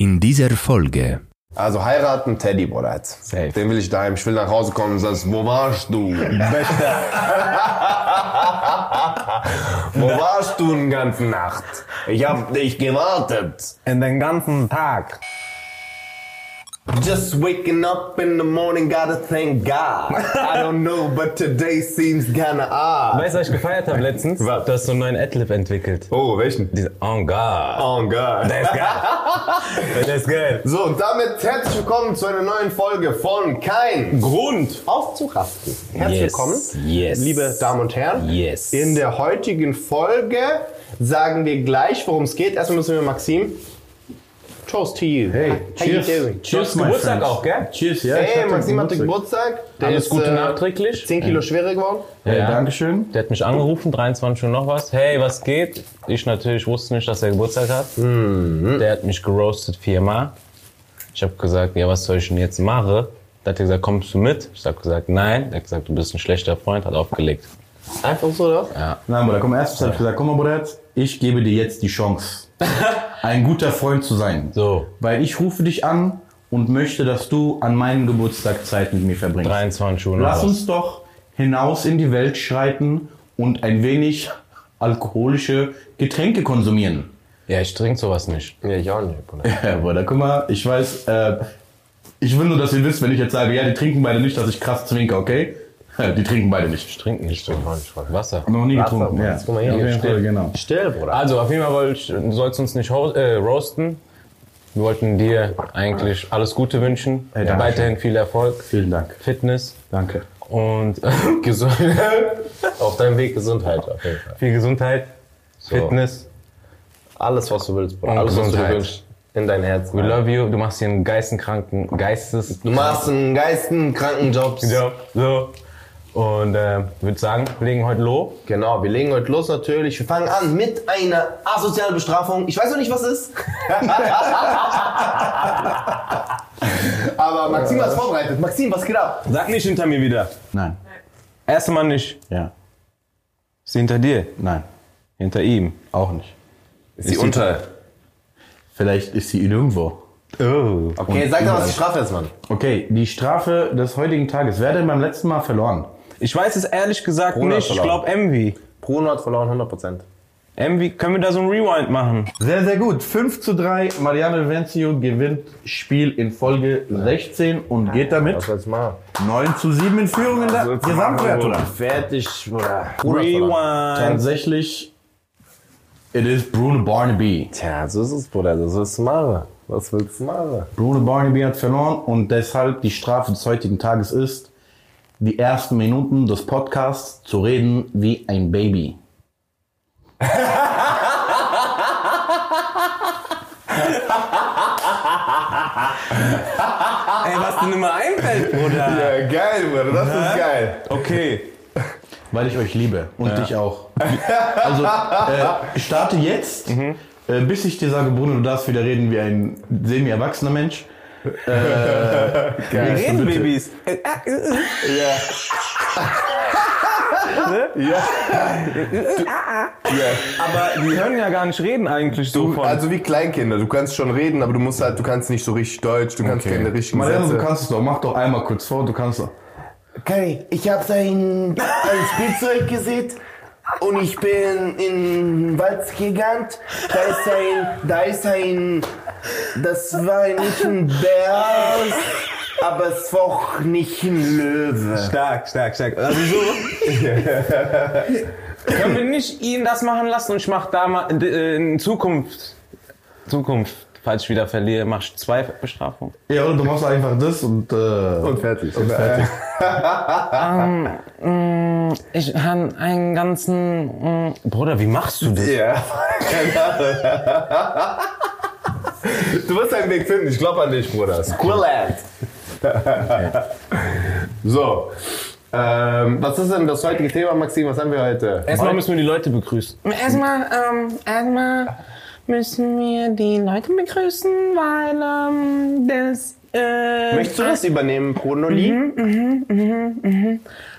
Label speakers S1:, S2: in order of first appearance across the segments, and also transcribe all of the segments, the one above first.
S1: In dieser Folge
S2: Also heiraten, Teddy. Jetzt.
S3: Safe.
S2: Den will ich daheim. Ich will nach Hause kommen und sagst, wo warst du? wo warst du den ganzen Nacht? Ich hab dich gewartet.
S3: In den ganzen Tag.
S2: Just waking up in the morning, gotta thank God. I don't know, but today seems kinda odd.
S3: Weißt du, was ich gefeiert habe letztens?
S2: Was?
S3: Du hast so einen neuen Adlib entwickelt.
S2: Oh, welchen?
S3: Diese Oh God.
S2: Oh God.
S3: Der ist geil. Der ist geil.
S2: So, und damit herzlich willkommen zu einer neuen Folge von Kein
S3: Grund.
S2: aufzurasten. Herzlich
S3: Yes,
S2: willkommen,
S3: yes.
S2: liebe Damen und Herren.
S3: Yes.
S2: In der heutigen Folge sagen wir gleich, worum es geht. Erstmal müssen wir Maxim. Toast to you.
S4: Hey,
S2: How
S4: cheers.
S2: you doing?
S4: Cheers, my
S3: Geburtstag
S4: friends.
S3: auch, gell?
S4: Cheers, ja. ich
S2: Hey, Maxim hatte Geburtstag. Der
S3: Alles
S2: ist,
S3: Gute
S2: äh,
S3: nachträglich.
S2: 10 Kilo schwerer geworden.
S4: Hey,
S3: Ja.
S4: Dankeschön.
S3: Der hat mich angerufen, 23 Uhr noch was. Hey, was geht? Ich natürlich wusste nicht, dass er Geburtstag hat. Der hat mich geroastet viermal. Ich habe gesagt, ja, was soll ich denn jetzt machen? Da hat er gesagt, kommst du mit? Ich habe gesagt, nein. Er hat gesagt, du bist ein schlechter Freund, hat aufgelegt.
S2: Einfach so, oder?
S3: Ja.
S4: Nein, Bruder, komm, erstens habe ich gesagt, komm mal, Bruder, ich gebe dir jetzt die Chance, ein guter Freund zu sein.
S3: So.
S4: Weil ich rufe dich an und möchte, dass du an meinem Geburtstag Zeit mit mir verbringst.
S3: 23 Uhr
S4: Lass uns doch hinaus in die Welt schreiten und ein wenig alkoholische Getränke konsumieren.
S3: Ja, ich trinke sowas nicht.
S2: Ja, ich auch nicht, Bruder.
S4: Ja, Bruder, guck mal, ich weiß, äh, ich will nur, dass ihr wisst, wenn ich jetzt sage, ja, die trinken beide nicht, dass ich krass zwinke, okay? Die trinken beide nicht.
S3: Ich trinke nicht. Ich trinke nicht. Wasser.
S4: Noch nie
S2: Wasser,
S4: getrunken, ja.
S2: Guck mal hier,
S4: Auf jeden
S2: still.
S4: Fall, genau.
S2: Still, Bruder.
S3: Also, auf jeden Fall ich, du sollst uns nicht äh, roasten. Wir wollten dir eigentlich alles Gute wünschen.
S4: Hey,
S3: Weiterhin viel Erfolg,
S4: Vielen Dank.
S3: Fitness
S4: Danke.
S3: und gesund,
S2: Auf deinem Weg Gesundheit, auf jeden Fall.
S3: viel Gesundheit, Fitness.
S2: Alles, was du willst, Bruder.
S3: Und
S2: Alles, was du
S3: Gesundheit.
S2: wünschst. In dein Herz.
S3: We love you. Du machst hier einen geisteskranken, geistes...
S2: Du machst einen geisteskranken Jobs.
S3: Ja, so. Und äh, würde sagen, wir legen heute los.
S2: Genau, wir legen heute los natürlich. Wir fangen an mit einer asozialen Bestrafung. Ich weiß noch nicht, was es ist. Aber Maxim hat es vorbereitet. Maxim, was geht ab?
S3: Sag nicht hinter mir wieder.
S4: Nein.
S3: Erste Mal nicht.
S4: Ja.
S3: Ist sie hinter dir?
S4: Nein.
S3: Hinter ihm.
S4: Auch nicht.
S2: Ist die unter.
S4: Vielleicht ist sie irgendwo.
S3: Oh.
S2: Okay, sag doch, was die Strafe ist, Mann.
S4: Okay, die Strafe des heutigen Tages. Wer hat denn beim letzten Mal verloren?
S3: Ich weiß es ehrlich gesagt
S2: Bruder
S3: nicht. Ich glaube Envy.
S2: Bruno hat verloren, 100%.
S3: Envy, können wir da so ein Rewind machen?
S4: Sehr, sehr gut. 5 zu 3. Mariano Venzio gewinnt Spiel in Folge 16 und geht damit
S2: Was soll's machen?
S4: 9 zu 7 in Führung in der Gesamtwertung.
S2: Fertig. Bruno.
S3: Rewind.
S4: Tatsächlich, it is Bruno Barnaby.
S2: Tja, so ist es, Bruder. Was willst du machen? Was willst du machen?
S4: Bruno Barnaby hat verloren und deshalb die Strafe des heutigen Tages ist, die ersten Minuten des Podcasts zu reden wie ein Baby.
S3: Ey, was dir immer einfällt, Bruder.
S2: Ja, geil, Bruder. Das ist geil.
S3: Okay.
S4: Weil ich euch liebe und dich auch. Also, äh, starte jetzt, äh, bis ich dir sage, Bruno, du darfst wieder reden wie ein semi-erwachsener Mensch. Äh,
S3: Wir reden Babys. Aber die hören ja gar nicht reden eigentlich so
S2: Du,
S3: von.
S2: also wie Kleinkinder, du kannst schon reden, aber du musst halt, du kannst nicht so richtig Deutsch, du kannst keine richtigen
S4: Mariano, du
S2: Sätze.
S4: kannst es doch. Mach doch einmal kurz vor, du kannst doch.
S2: Okay, ich habe ein, ein Spielzeug gesehen und ich bin in den Wald gegangen. Da ist ein, da ist ein, das war nicht ein Bär, aber es war auch nicht ein Löwe.
S3: Stark, stark, stark. Also so. Können wir nicht ihn das machen lassen und ich mach da mal äh, in Zukunft, Zukunft, falls ich wieder verliere, mach ich zwei Bestrafungen.
S4: Ja, oder du machst einfach das und, äh,
S2: Und fertig.
S4: und fertig.
S3: Ich habe einen ganzen. mm, Bruder, wie machst du das?
S2: Ja, keine Ahnung. Du wirst deinen Weg finden, ich glaube an dich, Bruder. Squirrelland. so. Ähm, was ist denn das heutige Thema, Maxim? Was haben wir heute?
S3: Erstmal müssen wir die Leute begrüßen.
S5: Erstmal, ähm, erstmal müssen wir die Leute begrüßen, weil ähm, das äh,
S2: Möchtest du das übernehmen, Pronoli?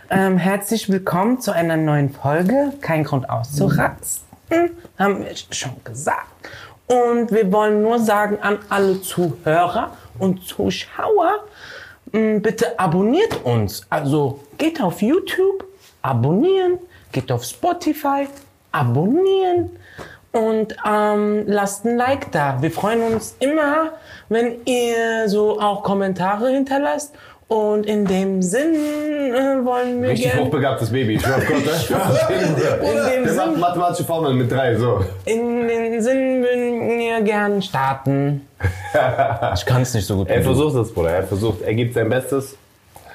S5: ähm, herzlich willkommen zu einer neuen Folge. Kein Grund auszurasten, haben wir schon gesagt. Und wir wollen nur sagen an alle Zuhörer und Zuschauer, mh, bitte abonniert uns. Also geht auf YouTube, abonnieren, geht auf Spotify, abonnieren und ähm, lasst ein Like da. Wir freuen uns immer, wenn ihr so auch Kommentare hinterlasst. Und in dem Sinn äh, wollen wir
S2: Richtig
S5: gerne
S2: hochbegabtes Baby. Ich schwör auf Gott,
S5: in dem
S2: Der macht
S5: Sinn,
S2: mathematische Formeln mit drei, so.
S5: in den Sinn würden wir gern starten.
S3: Ich kann es nicht so gut.
S2: Er versucht es, Bruder. Er versucht. Er gibt sein Bestes.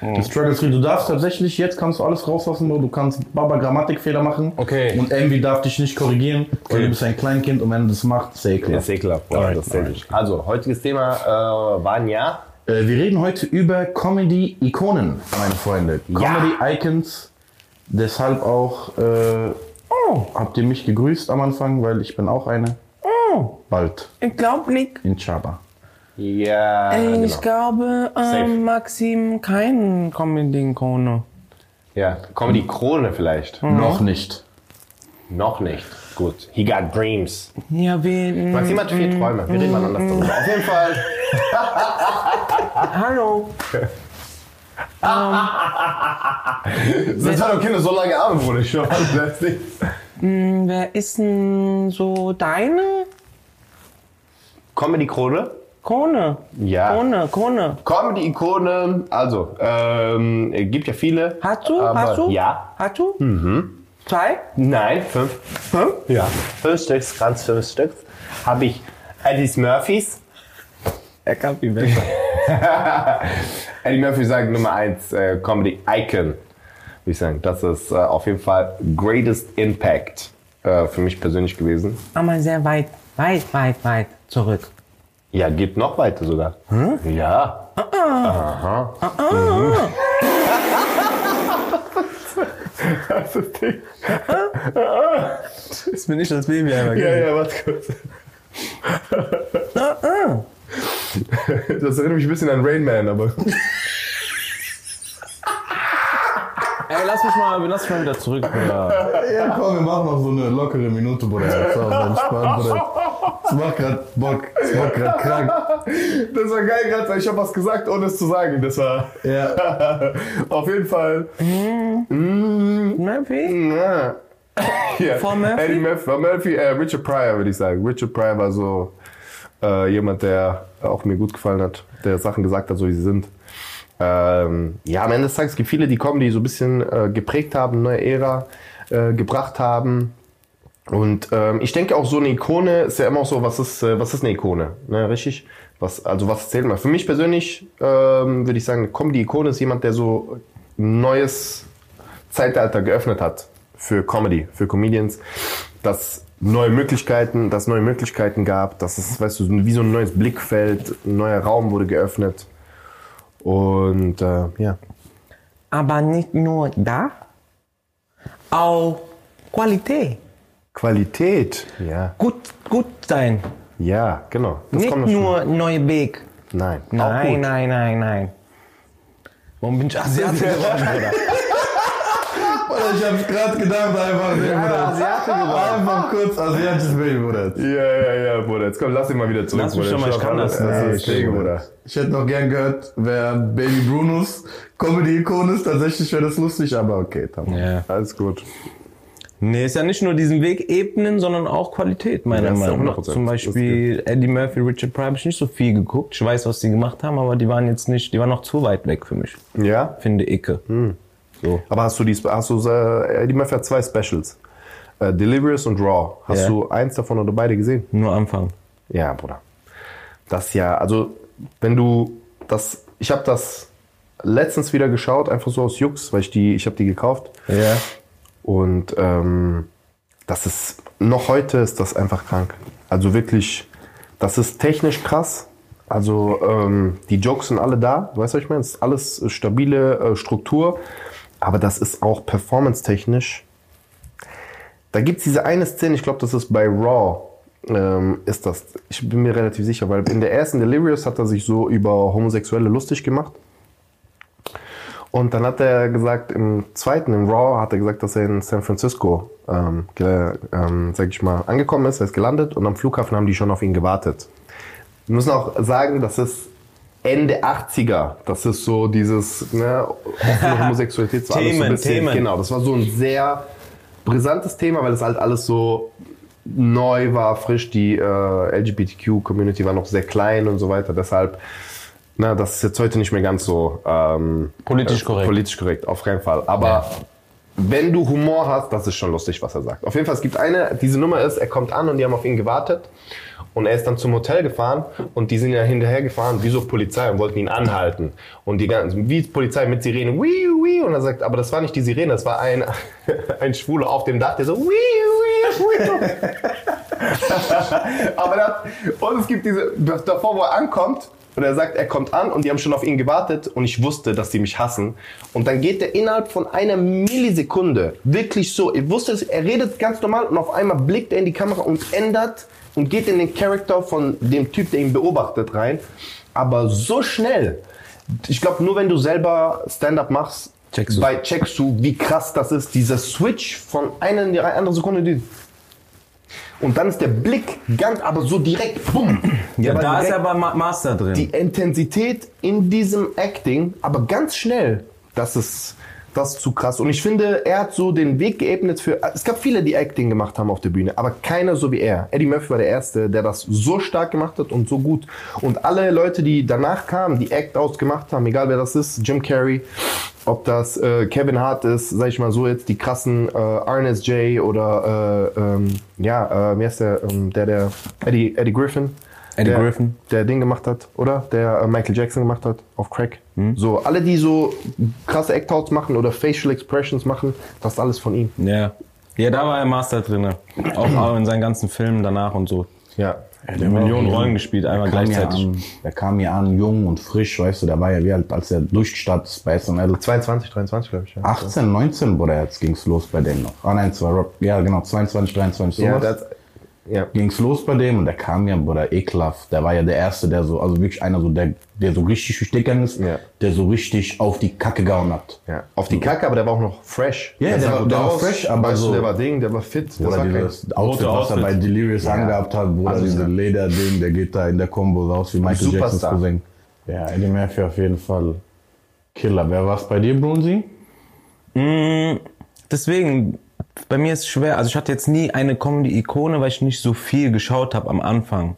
S4: Du struggles viel. Du darfst tatsächlich, jetzt kannst du alles rauslassen, Bro. Du kannst Baba Grammatikfehler machen.
S3: Okay.
S4: Und Envy darf dich nicht korrigieren, weil du bist ein Kleinkind und wenn du das macht, ist ekelhaft.
S2: ist ekelhaft, Bruder.
S4: Alright,
S2: das ist gut. Also, heutiges Thema äh, waren ja.
S4: Äh, wir reden heute über Comedy-Ikonen, meine Freunde. Comedy-Icons. Deshalb auch äh,
S5: Oh,
S4: habt ihr mich gegrüßt am Anfang, weil ich bin auch eine.
S5: oh,
S4: Bald
S5: ich glaube nicht.
S4: in Chaba.
S2: Ja.
S5: Ich glaube, ähm, Maxim kein Comedy-Ikone.
S2: Ja. Comedy Krone vielleicht.
S4: Noch nicht.
S2: Noch nicht. Gut. He got dreams.
S5: Ja, wir.
S2: Maxim hat viele Träume. Wir reden mal anders darüber. Auf jeden Fall.
S5: Hallo.
S2: Seit wann Kinder so lange Arme, Bruder? Ich nicht.
S5: Hm, Wer ist denn so deine
S2: Comedy Krone.
S5: Krone?
S2: Ja.
S5: Krone, Krone.
S2: Comedy-Ikone, also, ähm, gibt ja viele.
S5: Hast du? Hast du?
S2: Ja.
S5: Hast du? Mhm. Zwei?
S2: Nein, fünf. Fünf? Ja. Fünf Stück, ganz fünf Stück. Habe ich Eddie Murphys.
S3: Er kann viel besser.
S2: Eddie Murphy sagt Nummer eins, äh, Comedy Icon. Würde ich sagen. Das ist äh, auf jeden Fall Greatest Impact äh, für mich persönlich gewesen.
S5: Aber sehr weit, weit, weit, weit zurück.
S2: Ja, geht noch weiter sogar. Ja.
S3: Das bin ich das Baby einmal.
S2: Ja, ja, warte kurz. Das erinnert mich ein bisschen an Rain Man, aber.
S3: Ey, lass mich mal, lass mich mal wieder zurück, Bruder.
S4: Ja, komm, wir machen noch so eine lockere Minute, Bruder. Das war entspannt, Bruder. Das macht grad Bock. Das macht grad krank.
S2: Das war geil gerade, ich habe was gesagt, ohne es zu sagen. Das war
S4: Ja.
S2: auf jeden Fall.
S5: Murphy?
S2: Ja. ja.
S5: Vor Murphy?
S2: Eddie Murphy, Murphy äh, Richard Pryor würde ich sagen. Richard Pryor war so äh, jemand, der auch mir gut gefallen hat, der Sachen gesagt hat, so wie sie sind. Ähm, ja, am Ende des Tages gibt viele, die kommen, die so ein bisschen äh, geprägt haben, neue Ära äh, gebracht haben. Und ähm, ich denke auch so eine Ikone ist ja immer auch so, was ist, äh, was ist eine Ikone? Ne, richtig? Was, also was zählt mal? Für mich persönlich ähm, würde ich sagen, komm, die Ikone ist jemand, der so ein neues Zeitalter geöffnet hat für Comedy, für Comedians, dass neue Möglichkeiten, dass neue Möglichkeiten gab, dass es, weißt du, wie so ein neues Blickfeld, ein neuer Raum wurde geöffnet. Und äh, ja.
S5: Aber nicht nur da, auch Qualität.
S2: Qualität. Ja.
S5: Gut, gut sein.
S2: Ja, genau. Das
S5: nicht nur neue Weg.
S2: schon. Nein.
S5: Nein, nein, nein, nein.
S3: Warum bin ich Asiate geworden, Bruder?
S4: Bruder, ich hab's gerade gedacht, einfach. Ja, Bruder. Einfach kurz asiatisches Baby, Bruder.
S2: Ja, ja, ja, Bruder. Jetzt komm, lass ihn mal wieder zurück.
S3: Lass mich
S2: Bruder.
S3: schon mal, ich
S2: glaub,
S3: kann das
S2: Das
S3: nicht.
S2: ist Ding, Bruder.
S4: Ich hätte noch gern gehört, wer Baby Brunos Comedy-Ikone ist. Tatsächlich wäre das lustig, aber okay, tamam.
S3: Ja.
S2: Alles gut.
S3: Nee, ist ja nicht nur diesen Weg ebnen, sondern auch Qualität, meiner
S2: Ja,
S3: Meinung nach.
S2: 100%.
S3: Zum Beispiel Eddie Murphy, Richard Pryor habe ich nicht so viel geguckt. Ich weiß, was die gemacht haben, aber die waren jetzt nicht, die waren noch zu weit weg für mich,
S2: Ja?
S3: finde ich. So.
S2: Aber hast du die, hast du, äh, Murphy hat zwei Specials. Äh, Delirious und Raw. Hast
S3: Ja.
S2: du eins davon oder beide gesehen?
S3: Nur Anfang.
S2: Ja, Bruder. Das ja, also wenn du das, ich habe das letztens wieder geschaut, einfach so aus Jux, weil ich die, ich habe die gekauft.
S3: Ja.
S2: Und ähm, das ist, noch heute ist das einfach krank. Also wirklich, das ist technisch krass. Also ähm, die Jokes sind alle da, weißt du, was ich meine? Es ist alles stabile äh, Struktur, aber das ist auch performance-technisch. Da gibt es diese eine Szene, ich glaube, das ist bei Raw, ähm, ist das. Ich bin mir relativ sicher, weil in der ersten Delirious hat er sich so über Homosexuelle lustig gemacht. Und dann hat er gesagt, im zweiten, im Raw, hat er gesagt, dass er in San Francisco, ähm, ähm, sag ich mal, angekommen ist, er ist gelandet und am Flughafen haben die schon auf ihn gewartet. Wir müssen auch sagen, das ist Ende 80er. Das ist so dieses, ne, offene Homosexualität, so alles so ein bisschen,
S3: Themen.
S2: genau. Das war so ein sehr brisantes Thema, weil das halt alles so neu war, frisch. Die äh, LGBTQ-Community war noch sehr klein und so weiter. Deshalb, na, das ist jetzt heute nicht mehr ganz so ähm,
S3: Politisch korrekt.
S2: Politisch korrekt, auf keinen Fall. Aber wenn du Humor hast, das ist schon lustig, was er sagt. Auf jeden Fall, es gibt eine, diese Nummer ist, er kommt an und die haben auf ihn gewartet. Und er ist dann zum Hotel gefahren und die sind ja hinterher gefahren, wie so Polizei und wollten ihn anhalten. Und die ganzen, wie Polizei mit Sirene, wii, wii. Und er sagt, aber das war nicht die Sirene, das war ein, ein Schwuler auf dem Dach, der so, wii, wii, wii. aber das, und es gibt diese, davor, wo er ankommt, und er sagt, er kommt an und die haben schon auf ihn gewartet und ich wusste, dass die mich hassen. Und dann geht er innerhalb von einer Millisekunde wirklich so, ich wusste es, er redet ganz normal und auf einmal blickt er in die Kamera und ändert und geht in den Charakter von dem Typ, der ihn beobachtet, rein. Aber so schnell. Ich glaube, nur wenn du selber Stand-up machst,
S3: Checkst du.
S2: bei checkst du, wie krass das ist. Dieser Switch von einer in die andere Sekunde. Die und dann ist der Blick ganz, aber so direkt, bumm.
S3: Ja,
S2: war
S3: da ist aber Ma Master drin.
S2: die Intensität in diesem Acting, aber ganz schnell, das ist, das ist zu krass. Und ich finde, er hat so den Weg geebnet für. Es gab viele, die Acting gemacht haben auf der Bühne, aber keiner so wie er. Eddie Murphy war der Erste, der das so stark gemacht hat und so gut. Und alle Leute, die danach kamen, die Act-Outs gemacht haben, egal wer das ist, Jim Carrey, ob das äh, Kevin Hart ist, sag ich mal so jetzt, die krassen äh, Ernest J. oder äh, ähm, ja, äh, wie heißt der, ähm, der, der Eddie, Eddie Griffin.
S3: Eddie
S2: der,
S3: Griffin.
S2: Der Ding gemacht hat, oder? Der äh, Michael Jackson gemacht hat auf Crack. So, alle, die so krasse Act-Outs machen oder Facial Expressions machen, das ist alles von ihm.
S3: ja. ja, da war er Master drin. Auch, auch in seinen ganzen Filmen danach und so.
S2: Ja.
S4: der war
S3: Millionen. Rollen gespielt, einmal
S4: ja
S3: gleichzeitig.
S4: an, der kam ja an, jung und frisch, weißt du, der war ja wie alt, als er durchgestartet ist bei SNL.
S2: 22, 23, glaube ich. Ja.
S4: 18, 19, Bruder, jetzt ging's los bei dem noch. Ah nein, zwei, ja genau, 22, 23,
S2: Ja,
S4: sowas.
S2: das, ja.
S4: ging's los bei dem und der kam ja, Bruder, ekelhaft. Der war ja der Erste, der so, also wirklich einer so, der, der so richtig durch gegangen ist,
S2: Ja.
S4: der so richtig auf die Kacke gehauen hat.
S2: ja. Auf die Kacke, aber der war auch noch fresh.
S4: Ja, der
S2: sah
S4: war- der war fresh, aber
S2: weißt du,
S4: so-
S2: Der war Ding, der war fit. Das
S4: Oder dieses Outfit, was er bei Delirious angehabt hat, Bruder,
S2: Also,
S4: diese
S2: ja.
S4: Lederding, der geht da in der Combo raus wie Michael Jacksons. Cousin. Ja, Eddie Murphy auf jeden Fall Killer. Wer war's bei dir, Brunsi?
S3: Mm, Deswegen, bei mir ist es schwer. Also ich hatte jetzt nie eine Comedy-Ikone, weil ich nicht so viel geschaut habe am Anfang.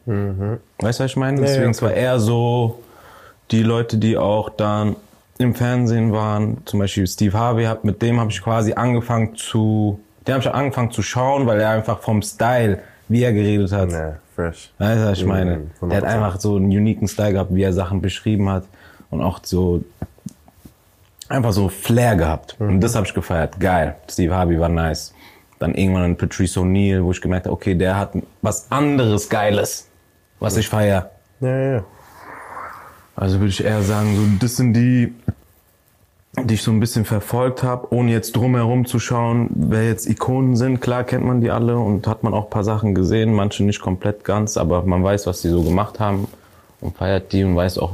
S3: Weißt du, was ich meine? Deswegen,
S2: ja,
S3: es war eher so die Leute, die auch dann im Fernsehen waren. Zum Beispiel Steve Harvey, mit dem habe ich quasi angefangen zu, den habe ich angefangen zu schauen, weil er einfach vom Style, wie er geredet hat,
S2: Ja, fresh.
S3: Weißt du, was ich meine?
S2: Mhm,
S3: Der hat
S2: 100%.
S3: einfach so einen uniken Style gehabt, wie er Sachen beschrieben hat und auch so einfach so Flair gehabt.
S2: Mhm.
S3: Und das habe ich gefeiert. Geil. Steve Harvey war nice. Dann irgendwann ein Patrice O'Neill, wo ich gemerkt habe, okay, der hat was anderes Geiles, was ich feier.
S2: Ja, ja, ja.
S3: Also würde ich eher sagen, so das sind die, die ich so ein bisschen verfolgt habe, ohne jetzt drumherum zu schauen, wer jetzt Ikonen sind. Klar kennt man die alle und hat man auch ein paar Sachen gesehen, manche nicht komplett ganz, aber man weiß, was die so gemacht haben und feiert die und weiß auch,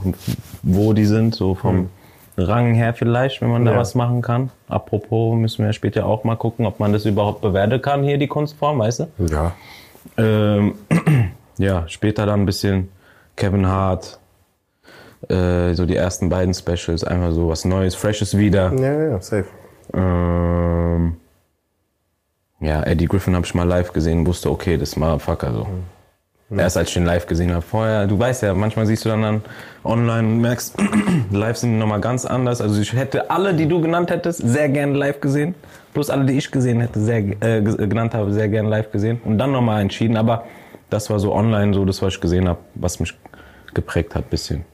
S3: wo die sind, so vom Rang her vielleicht, wenn man da
S2: Ja.
S3: was machen kann. Apropos, müssen wir später auch mal gucken, ob man das überhaupt bewerten kann, hier die Kunstform, weißt du?
S2: Ja.
S3: Ähm, ja, später dann ein bisschen Kevin Hart, äh, so die ersten beiden Specials, einfach so was Neues, Freshes wieder.
S2: Ja, ja, ja, safe.
S3: Ähm, ja, Eddie Griffin habe ich mal live gesehen, wusste, okay, das ist Motherfucker so. Erst als ich den live gesehen habe, vorher, du weißt ja, manchmal siehst du dann, dann online und merkst, live sind nochmal ganz anders. Also ich hätte alle, die du genannt hättest, sehr gerne live gesehen. Plus alle, die ich gesehen hätte, sehr, äh, ge- genannt habe, sehr gerne live gesehen. Und dann nochmal entschieden. Aber das war so online so das, was ich gesehen habe, was mich geprägt hat, bisschen.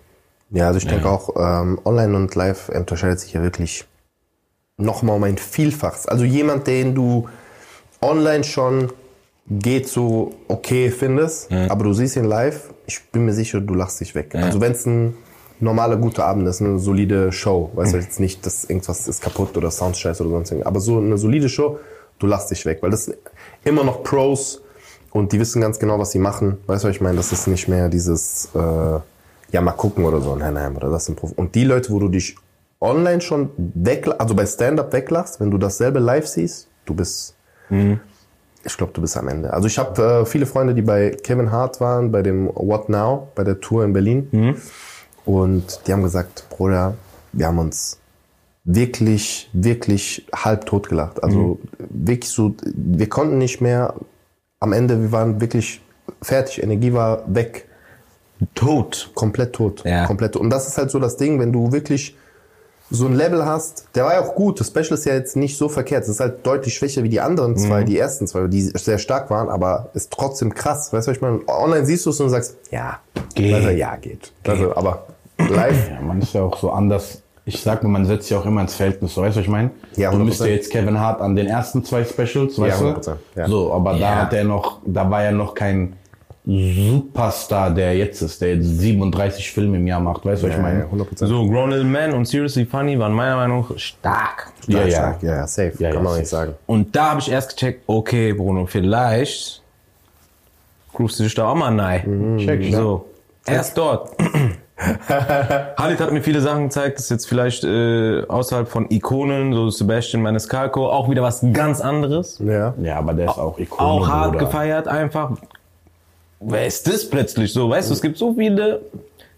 S2: Ja, also ich denke auch, ähm, online und live unterscheidet sich ja wirklich nochmal um ein Vielfaches. Also jemand, den du online schon geht so okay findest, aber du siehst ihn live, ich bin mir sicher, du lachst dich weg. Also wenn es ein normaler, guter Abend ist, eine solide Show, weißt du jetzt nicht, dass irgendwas ist kaputt oder Sound scheiße oder sonst irgendwas, aber so eine solide Show, du lachst dich weg, weil das sind immer noch Pros und die wissen ganz genau, was sie machen. Weißt du, was ich meine? Das ist nicht mehr dieses, äh, ja, mal gucken oder so. Nein, nein, oder das sind Prof Und die Leute, wo du dich online schon weg, also bei Stand-up weglachst, wenn du dasselbe live siehst, du bist, ich glaube, du bist am Ende. Also ich habe äh, viele Freunde, die bei Kevin Hart waren, bei dem What Now, bei der Tour in Berlin. Und die haben gesagt, Bruder, wir haben uns wirklich, wirklich halb tot gelacht. Also wirklich so, wir konnten nicht mehr. Am Ende, wir waren wirklich fertig. Energie war weg.
S3: Tot.
S2: Komplett tot.
S3: Ja.
S2: Komplett. Und das ist halt so das Ding, wenn du wirklich so ein Level hast, der war ja auch gut. Das Special ist ja jetzt nicht so verkehrt. Es ist halt deutlich schwächer wie die anderen zwei, die ersten zwei, die sehr stark waren, aber ist trotzdem krass. Weißt du, was ich meine? Online siehst du es und sagst, ja,
S4: Geht.
S2: Also, ja, geht. Also, aber live,
S4: Ja, man ist ja auch so anders. Ich sag mal, man setzt sich auch immer ins Verhältnis. So, weißt du, was ich meine?
S2: Ja,
S4: du
S2: 100%.
S4: müsst ja jetzt Kevin Hart an den ersten zwei Specials, weißt
S2: Ja,
S4: du?
S2: 100%, ja.
S4: So, aber da hat er noch, da war er noch kein Superstar, der jetzt ist, der jetzt 37 Filme im Jahr macht. Weißt du, was ich meine?
S2: ja, 100%.
S3: So, Grown Little Man und Seriously Funny waren meiner Meinung nach stark.
S4: Ja, ja.
S2: Stark, ja, ja, safe.
S4: Ja,
S2: Kann
S4: ja,
S2: man nicht
S4: safe.
S2: sagen.
S3: Und da habe ich erst gecheckt, okay, Bruno, vielleicht groovst du dich da auch mal rein.
S4: Check, ja.
S3: So, erst dort. Halit hat mir viele Sachen gezeigt, das ist jetzt vielleicht äh, außerhalb von Ikonen, so Sebastian Maniscalco, auch wieder was ganz anderes.
S2: Ja.
S4: Ja, aber der ist auch Ikone,
S3: Auch hart
S4: Bruder.
S3: gefeiert einfach. Wer ist das plötzlich so? Weißt du, es gibt so viele,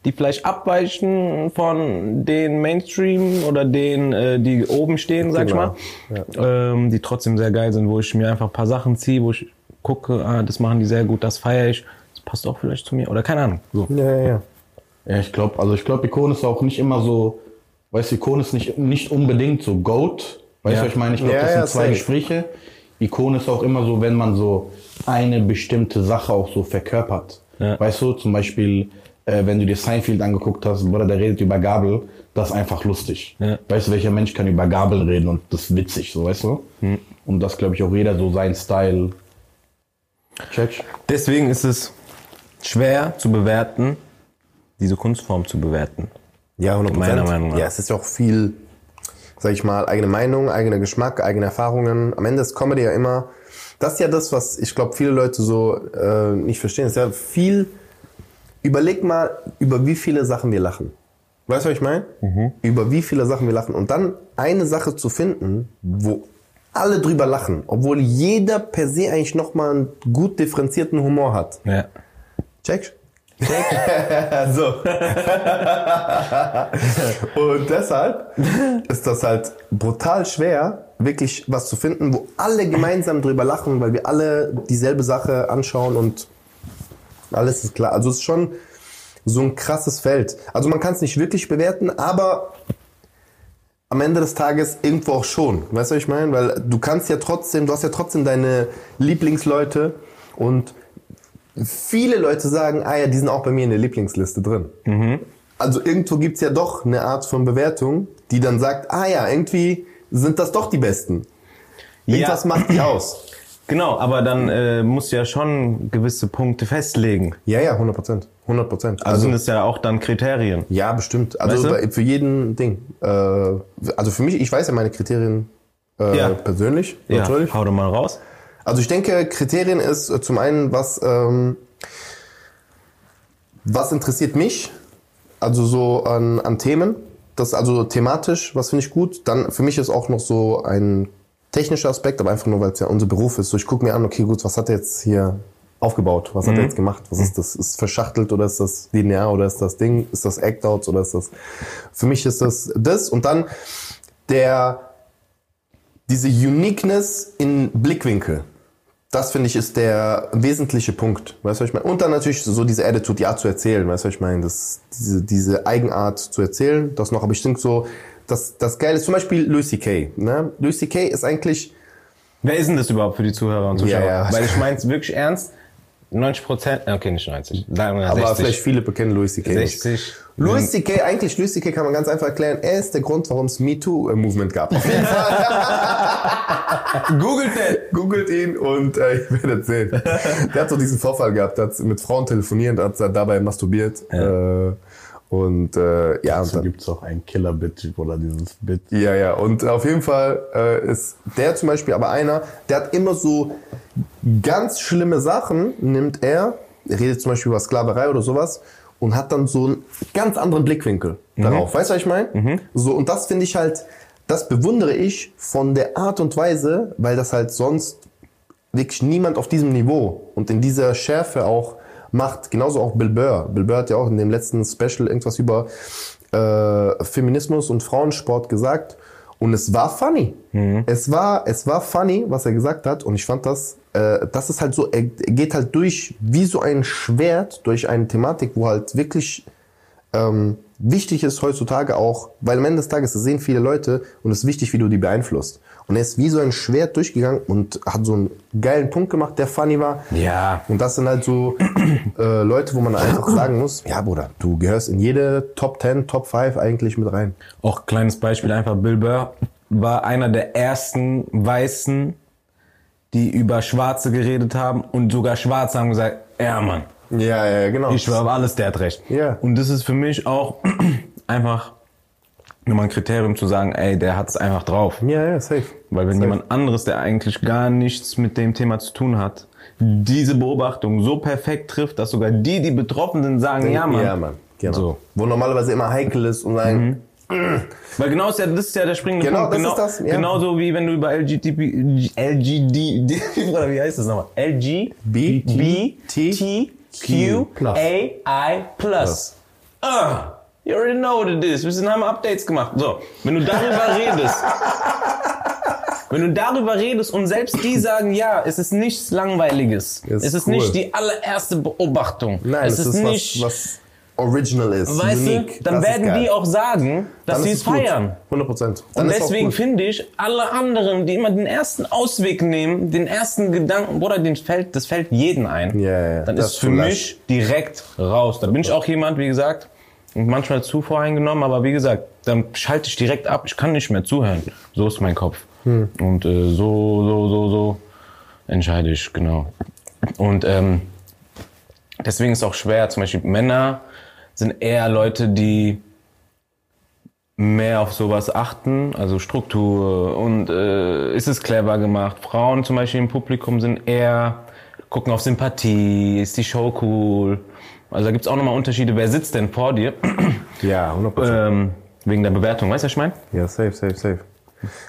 S3: die vielleicht abweichen von den Mainstream oder den, äh, die oben stehen, sag
S2: Genau.
S3: ich mal. Ähm, die trotzdem sehr geil sind, wo ich mir einfach ein paar Sachen ziehe, wo ich gucke, ah, das machen die sehr gut, das feiere ich. Das passt auch vielleicht zu mir. Oder keine Ahnung. So.
S2: Ja, ja, ja.
S4: Ja, ich glaube, also ich glaube, Ikone ist auch nicht immer so, weißt du, Ikone ist nicht, nicht unbedingt so Goat. Weißt
S3: Ja.
S4: du, was ich meine? Ich glaube,
S2: Ja,
S4: das sind
S2: ja,
S4: zwei
S2: safe.
S4: Gespräche. Ikone ist auch immer so, wenn man so eine bestimmte Sache auch so verkörpert.
S3: Ja.
S4: Weißt du, zum Beispiel, äh, wenn du dir Seinfeld angeguckt hast, Bruder, der redet über Gabel, das ist einfach lustig.
S3: Ja.
S4: Weißt du, welcher Mensch kann über Gabel reden und das ist witzig, so, weißt du?
S2: Hm.
S4: Und das glaube ich auch jeder so sein Style. Check.
S3: Deswegen ist es schwer zu bewerten, diese Kunstform zu bewerten.
S2: Ja, 100
S3: Meiner Meinung nach.
S2: Ja, es ist ja auch viel, sag ich mal, eigene Meinung, eigener Geschmack, eigene Erfahrungen. Am Ende ist Comedy ja immer, das ist ja das, was ich glaube, viele Leute so äh, nicht verstehen. Es ist ja viel, überleg mal, über wie viele Sachen wir lachen. Weißt du, was ich meine? Über wie viele Sachen wir lachen. Und dann eine Sache zu finden, wo alle drüber lachen, obwohl jeder per se eigentlich nochmal einen gut differenzierten Humor hat.
S3: Ja.
S2: Check. So. Und deshalb ist das halt brutal schwer, wirklich was zu finden, wo alle gemeinsam drüber lachen, weil wir alle dieselbe Sache anschauen und alles ist klar. Also es ist schon so ein krasses Feld. Also man kann es nicht wirklich bewerten, aber am Ende des Tages irgendwo auch schon. Weißt du, was ich meine? Weil du kannst ja trotzdem, du hast ja trotzdem deine Lieblingsleute und viele Leute sagen, ah ja, die sind auch bei mir in der Lieblingsliste drin. Also irgendwo gibt's ja doch eine Art von Bewertung, die dann sagt, ah ja, irgendwie sind das doch die Besten. Irgendwas macht die aus.
S3: Genau, aber dann äh, musst du ja schon gewisse Punkte festlegen.
S2: Ja, ja, 100 Prozent. 100 Prozent.
S3: Also, sind es ja auch dann Kriterien.
S2: Ja, bestimmt. Also
S3: Weißt du?
S2: für jeden Ding. Äh, also für mich, ich weiß ja meine Kriterien äh,
S3: Ja.
S2: persönlich,
S3: Ja,
S2: natürlich.
S3: hau doch mal raus.
S2: Also ich denke, Kriterien ist äh, zum einen, was, ähm, was interessiert mich, also so an, an Themen, das also thematisch, was finde ich gut. Dann für mich ist auch noch so ein technischer Aspekt, aber einfach nur, weil es ja unser Beruf ist. So ich gucke mir an, okay, gut, was hat er jetzt hier aufgebaut? Was hat er jetzt gemacht? Was ist das? Ist verschachtelt oder ist das linear oder ist das Ding? Ist das Act-Outs oder ist das... Für mich ist das das. Und dann der diese Uniqueness in Blickwinkel. Das finde ich ist der wesentliche Punkt. Weißt du, was ich meine? Und dann natürlich so diese Attitude, die Art zu erzählen. Weißt du, was ich meine? Das, diese, diese Eigenart zu erzählen, das noch. Aber ich denke so, das, das Geile ist zum Beispiel Louis C.K. Ne? Louis C.K. ist eigentlich,
S3: Wer ist denn das überhaupt für die Zuhörer und Zuschauer?
S2: Ja, ja.
S3: Weil ich meine es wirklich ernst. 90 Prozent, okay, nicht 90, sagen wir
S2: aber
S3: 60.
S2: vielleicht viele bekennen Louis C.K. nicht.
S3: 60.
S2: Louis C.K., eigentlich Louis C.K. kann man ganz einfach erklären, er ist der Grund, warum es MeToo-Movement gab. Auf jeden Fall. Googelt den. Googelt ihn und äh, ich werde es sehen. Der hat so diesen Vorfall gehabt, der hat mit Frauen telefoniert, hat dabei masturbiert. Äh, und äh, ja, und
S4: So
S2: dann,
S4: gibt's auch ein Killer-Bit oder dieses Bit.
S2: ja, ja. Und auf jeden Fall äh, ist der zum Beispiel aber einer, der hat immer so ganz schlimme Sachen, nimmt er, er redet zum Beispiel über Sklaverei oder sowas, und hat dann so einen ganz anderen Blickwinkel darauf. Weißt du, was ich meine? So, und das finde ich halt, das bewundere ich von der Art und Weise, weil das halt sonst wirklich niemand auf diesem Niveau und in dieser Schärfe auch macht. Genauso auch Bill Burr. Bill Burr hat ja auch in dem letzten Special irgendwas über äh, Feminismus und Frauensport gesagt. Und es war funny. Es war, es war funny, was er gesagt hat. Und ich fand das, äh, das ist halt so, er geht halt durch wie so ein Schwert durch eine Thematik, wo halt wirklich ähm, wichtig ist heutzutage auch, weil am Ende des Tages, das sehen viele Leute und es ist wichtig, wie du die beeinflusst. Und er ist wie so ein Schwert durchgegangen und hat so einen geilen Punkt gemacht, der funny war.
S3: Ja.
S2: Und das sind halt so äh, Leute, wo man einfach sagen muss, ja Bruder, du gehörst in jede Top 10, Top 5 eigentlich mit rein.
S3: Auch kleines Beispiel einfach, Bill Burr war einer der ersten Weißen, die über Schwarze geredet haben und sogar Schwarze haben gesagt, ja Mann,
S2: Ja, ja, genau.
S3: ich schwöre auf alles, der hat recht.
S2: Ja.
S3: Und das ist für mich auch einfach nochmal ein Kriterium zu sagen, ey, der hat es einfach drauf.
S2: ja, ja, safe.
S3: Weil wenn
S2: Safe.
S3: jemand anderes, der eigentlich gar nichts mit dem Thema zu tun hat, diese Beobachtung so perfekt trifft, dass sogar die, die betroffen sind, sagen, ja Mann.
S2: Ja, Mann. Genau.
S3: So.
S2: Wo normalerweise immer heikel ist und sagen,
S3: Weil genau ist ja, das ist ja der springende
S2: Genau,
S3: Punkt.
S2: das ist das, ja.
S3: Genauso wie wenn du über LGTB, LGD, oder wie heißt das nochmal? LGBTQAI plus. Ah, you already know what it is. Wir sind, haben Updates gemacht. So, wenn du darüber redest, wenn du darüber redest und selbst die sagen, ja, es ist nichts Langweiliges.
S2: Ist
S3: es ist
S2: cool.
S3: nicht die allererste Beobachtung.
S2: nein,
S3: es
S2: es ist,
S3: nicht,
S2: was, was original ist,
S3: weißt
S2: unique.
S3: du, dann
S2: Das ist
S3: werden die auch sagen, dass sie
S2: ist
S3: es feiern.
S2: 100 Prozent.
S3: Und deswegen finde ich, alle anderen, die immer den ersten Ausweg nehmen, den ersten Gedanken, Bruder, den fällt, das fällt jeden ein.
S2: Ja, ja.
S3: Dann ist
S2: ist
S3: für mich direkt raus. Da bin ich auch jemand, wie gesagt, manchmal zu voreingenommen, aber wie gesagt, dann schalte ich direkt ab. Ich kann nicht mehr zuhören. So ist mein Kopf.
S2: Hm.
S3: Und äh, so, so, so, so entscheide ich, genau. Und ähm, deswegen ist es auch schwer, zum Beispiel Männer sind eher Leute, die mehr auf sowas achten, also Struktur und äh, ist es clever gemacht. Frauen zum Beispiel im Publikum sind eher, gucken auf Sympathie, ist die Show cool. Also da gibt's auch nochmal Unterschiede, wer sitzt denn vor dir,
S2: Ja, 100 Prozent.
S3: ähm, wegen der Bewertung, weißt du, was ich meine?
S2: Ja, safe, safe, safe.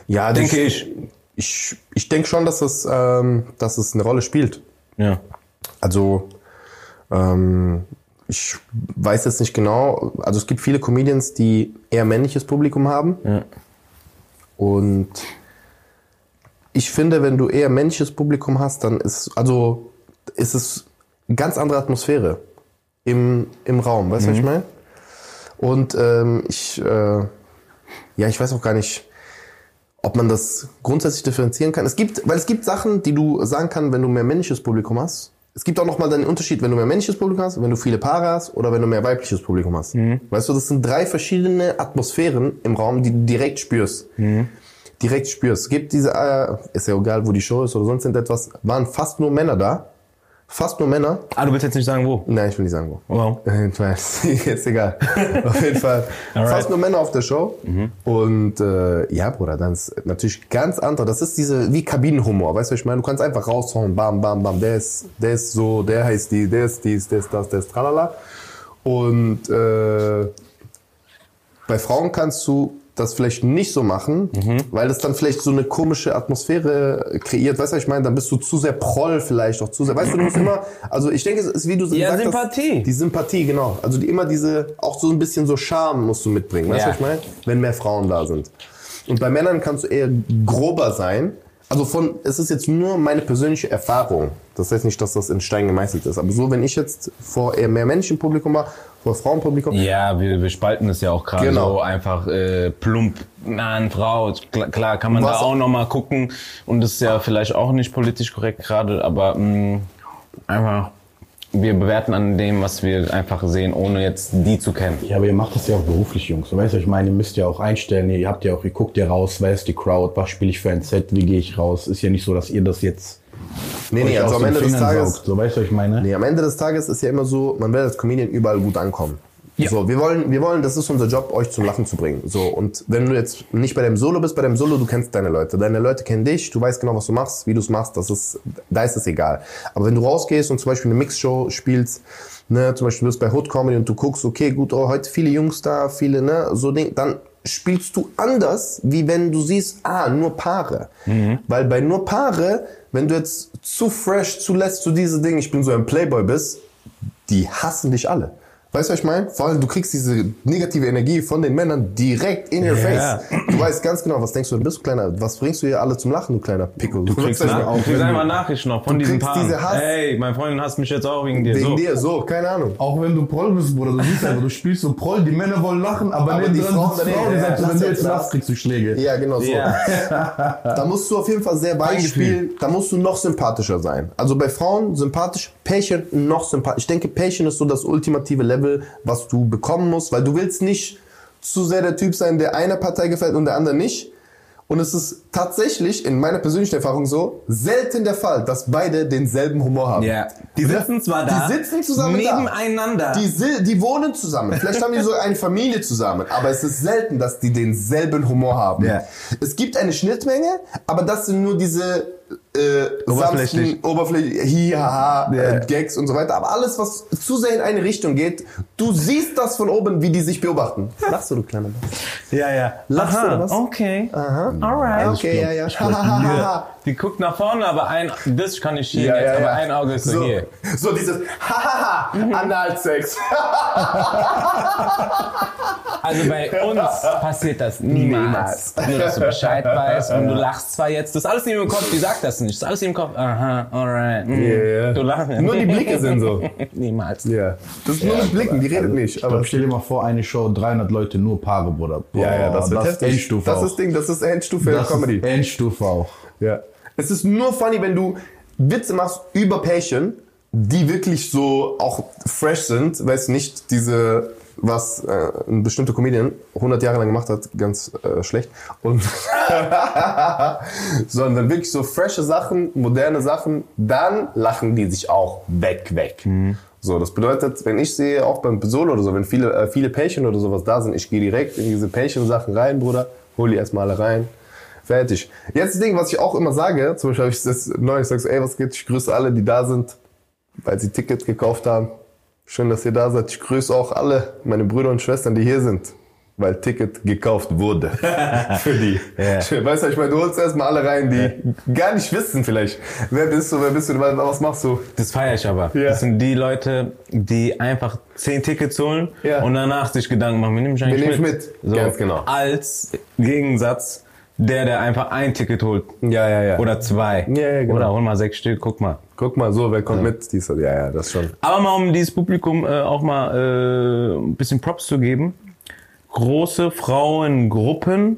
S2: Ja,
S3: Denke
S2: das-
S3: ich.
S2: Ich, ich denke schon, dass es, ähm, dass es eine Rolle spielt.
S3: Ja.
S2: Also, ähm, ich weiß jetzt nicht genau. Also, es gibt viele Comedians, die eher männliches Publikum haben.
S3: Ja.
S2: Und ich finde, wenn du eher männliches Publikum hast, dann ist, also, ist es eine ganz andere Atmosphäre im, im Raum. Weißt du, was ich meine? Und ähm, ich, äh, ja, ich weiß auch gar nicht, ob man das grundsätzlich differenzieren kann. Es gibt, weil es gibt Sachen, die du sagen kannst, wenn du mehr männliches Publikum hast. Es gibt auch nochmal den Unterschied, wenn du mehr männliches Publikum hast, wenn du viele Paare hast oder wenn du mehr weibliches Publikum hast. Weißt du, das sind drei verschiedene Atmosphären im Raum, die du direkt spürst. Direkt spürst. Es gibt diese, äh, ist ja egal, wo die Show ist oder sonst irgendetwas, waren fast nur Männer da. Fast nur Männer.
S3: Ah, du willst jetzt nicht sagen, wo?
S2: Nein, ich will nicht sagen, wo.
S3: Wow.
S2: Ist egal. Auf jeden Fall. Fast nur Männer auf der Show. Und äh, ja, Bruder, dann ist natürlich ganz andere. Das ist diese, wie Kabinenhumor, weißt du, was ich meine? Du kannst einfach raushauen, bam, bam, bam. Der ist, der ist so, der heißt die, der ist dies, der ist das, der ist tralala. Und äh, bei Frauen kannst du das vielleicht nicht so machen, weil es dann vielleicht so eine komische Atmosphäre kreiert. Weißt du, was ich meine? Dann bist du zu sehr proll vielleicht auch zu sehr. Weißt du, du musst immer, also ich denke, es ist wie du
S3: Ja,
S2: gesagt
S3: Sympathie.
S2: Hast, die Sympathie, genau. Also die immer diese, auch so ein bisschen so Charme musst du mitbringen. Weißt du,
S3: Ja.
S2: was ich meine? Wenn mehr Frauen da sind. Und bei Männern kannst du eher grober sein. Also von, es ist jetzt nur meine persönliche Erfahrung. Das heißt nicht, dass das in Stein gemeißelt ist. Aber so, wenn ich jetzt vor eher mehr Männchen Publikum war, vor Frauenpublikum,
S3: Ja, wir, wir spalten es ja auch gerade
S2: Genau.
S3: so einfach äh, plump, Mann, Frau. Klar, klar kann man
S2: Was-
S3: da auch nochmal gucken. Und das ist ja vielleicht auch nicht politisch korrekt gerade, aber mh, einfach, wir bewerten an dem, was wir einfach sehen, ohne jetzt die zu kennen.
S4: Ja, aber ihr macht das ja auch beruflich, Jungs. Du weißt, was ich meine, ihr müsst ja auch einstellen, ihr habt ja auch, ihr guckt ja raus, wer ist die Crowd, was spiele ich für ein Set, wie gehe ich raus. Ist ja nicht so, dass ihr das jetzt
S2: nee, nee, also am Ende des
S4: Fingern
S2: Tages,
S4: saugt. So, weißt du, was ich meine?
S2: Nee, am Ende des Tages ist ja immer so, man will als Comedian überall gut ankommen. So, wir wollen, wir wollen, das ist unser Job, euch zum Lachen zu bringen. So, und wenn du jetzt nicht bei deinem Solo bist, bei deinem Solo, du kennst deine Leute. Deine Leute kennen dich, du weißt genau, was du machst, wie du es machst, das ist, da ist es egal. Aber wenn du rausgehst und zum Beispiel eine Mixshow spielst, ne, zum Beispiel du bist bei Hood Comedy und du guckst, okay, gut, oh, heute viele Jungs da, viele, ne, so Ding, dann spielst du anders, wie wenn du siehst, ah, nur Paare. Weil bei nur Paare, wenn du jetzt zu fresh zulässt zu diese Dinge, ich bin so ein Playboy bist, die hassen dich alle. Weißt du, was ich meine? Vor allem, du kriegst diese negative Energie von den Männern direkt in your
S3: Ja.
S2: face. Du weißt ganz genau, was denkst du, du bist, du kleiner, was bringst du hier alle zum Lachen, du kleiner Pickel? Du
S3: kriegst, nach, du kriegst einfach Nachrichten noch von
S2: Du
S3: diesen Paaren.
S2: diese Hass.
S3: Hey, meine Freundin hasst mich jetzt auch wegen dir.
S2: Wegen
S3: so.
S2: dir, so, keine Ahnung.
S4: Auch wenn du Proll bist, Bruder, du siehst einfach, du spielst so Proll, die Männer wollen lachen, aber,
S2: Aber
S4: wenn
S2: die
S4: du
S2: Frauen daneben,
S4: Frauen, die
S2: ja,
S4: wenn du
S2: jetzt
S4: lachst, kriegst du Schläge.
S2: Ja, genau so.
S3: Ja.
S2: Da musst du auf jeden Fall sehr weich spielen. Da musst du noch sympathischer sein. Also bei Frauen sympathisch, Patient noch sympathisch. Ich denke, Patient ist so das ultimative Level, was du bekommen musst, weil du willst nicht zu sehr der Typ sein, der einer Partei gefällt und der anderen nicht. Und es ist tatsächlich in meiner persönlichen Erfahrung so selten der Fall, dass beide denselben Humor haben.
S3: Ja. Die sitzen zwar da,
S2: Die sitzen zusammen
S3: nebeneinander.
S2: Da. Die, die wohnen zusammen. Vielleicht haben die so eine Familie zusammen. Aber es ist selten, dass die denselben Humor haben.
S3: Ja.
S2: Es gibt eine Schnittmenge, aber das sind nur diese äh,
S3: Oberflächlich.
S2: sanften, oberflächlich, hi, haha,
S3: Ja.
S2: äh, Gags und so weiter. Aber alles, was zu sehr in eine Richtung geht, du siehst das von oben, wie die sich beobachten. Lachst du, du kleiner Mann?
S3: ja, ja.
S2: Lachst du oder was?
S3: Okay.
S2: Aha.
S3: Alright.
S2: Okay, ja, ja. Hahaha.
S3: Die guckt nach vorne, aber ein, das kann ich hier
S2: Ja,
S3: jetzt,
S2: ja,
S3: aber
S2: ja.
S3: ein Auge ist so,
S2: so,
S3: hier.
S2: so dieses Hahaha, Analsex.
S3: Also bei uns passiert das niemals. Nur, dass du Bescheid weißt und du lachst zwar jetzt, das ist alles in ihrem Kopf, die sagt das nicht, das ist alles ihrem Kopf. Aha, alright. mm.
S2: Ja, ja.
S3: Du lachst.
S2: Nur die Blicke sind so.
S3: Niemals.
S2: Ja. Das ist nur mit Blicken, die redet nicht.
S4: Ich
S2: Aber
S4: glaub, stell dir mal vor, eine Show, 300 Leute, nur Paare, Bruder. Boah,
S2: ja, ja, das wird
S4: ist. Endstufe
S2: Das ist Ding, das ist Endstufe der
S4: das
S2: Comedy.
S4: ist Endstufe auch.
S2: Ja. Es ist nur funny, wenn du Witze machst über Patient, die wirklich so auch fresh sind, weißt du, nicht diese, was äh, ein bestimmter Comedian 100 Jahre lang gemacht hat, ganz äh, schlecht, und sondern wirklich so frische Sachen, moderne Sachen, dann lachen die sich auch weg, weg. So, das bedeutet, wenn ich sehe, auch beim Solo oder so, wenn viele, äh, viele Patient oder sowas da sind, ich gehe direkt in diese Patient-Sachen rein, Bruder, hol die erstmal alle rein. Fertig. Jetzt das Ding, was ich auch immer sage, zum Beispiel habe ich das neulich gesagt, so, ey, was geht, ich grüße alle, die da sind, weil sie Tickets gekauft haben. Schön, dass ihr da seid. Ich grüße auch alle meine Brüder und Schwestern, die hier sind, weil Ticket gekauft wurde für die. Weißt du, ich meine, du holst erstmal alle rein, die gar nicht wissen vielleicht, wer bist du, wer bist du, was machst du?
S3: Das feiere ich aber.
S2: Ja.
S3: Das sind die Leute, die einfach zehn Tickets holen
S2: Ja.
S3: und danach sich Gedanken machen, wen nehme ich eigentlich
S2: nehme
S3: mit?
S2: mit? Ganz genau.
S3: Als Gegensatz der, der einfach ein Ticket holt.
S2: Ja, ja, ja.
S3: Oder zwei.
S2: Ja, ja, genau.
S3: Oder hol mal sechs Stück, guck mal.
S2: Guck mal, so, wer kommt mit? Dies, ja, ja, das schon.
S3: Aber mal um dieses Publikum äh, auch mal äh, ein bisschen Props zu geben. Große Frauengruppen,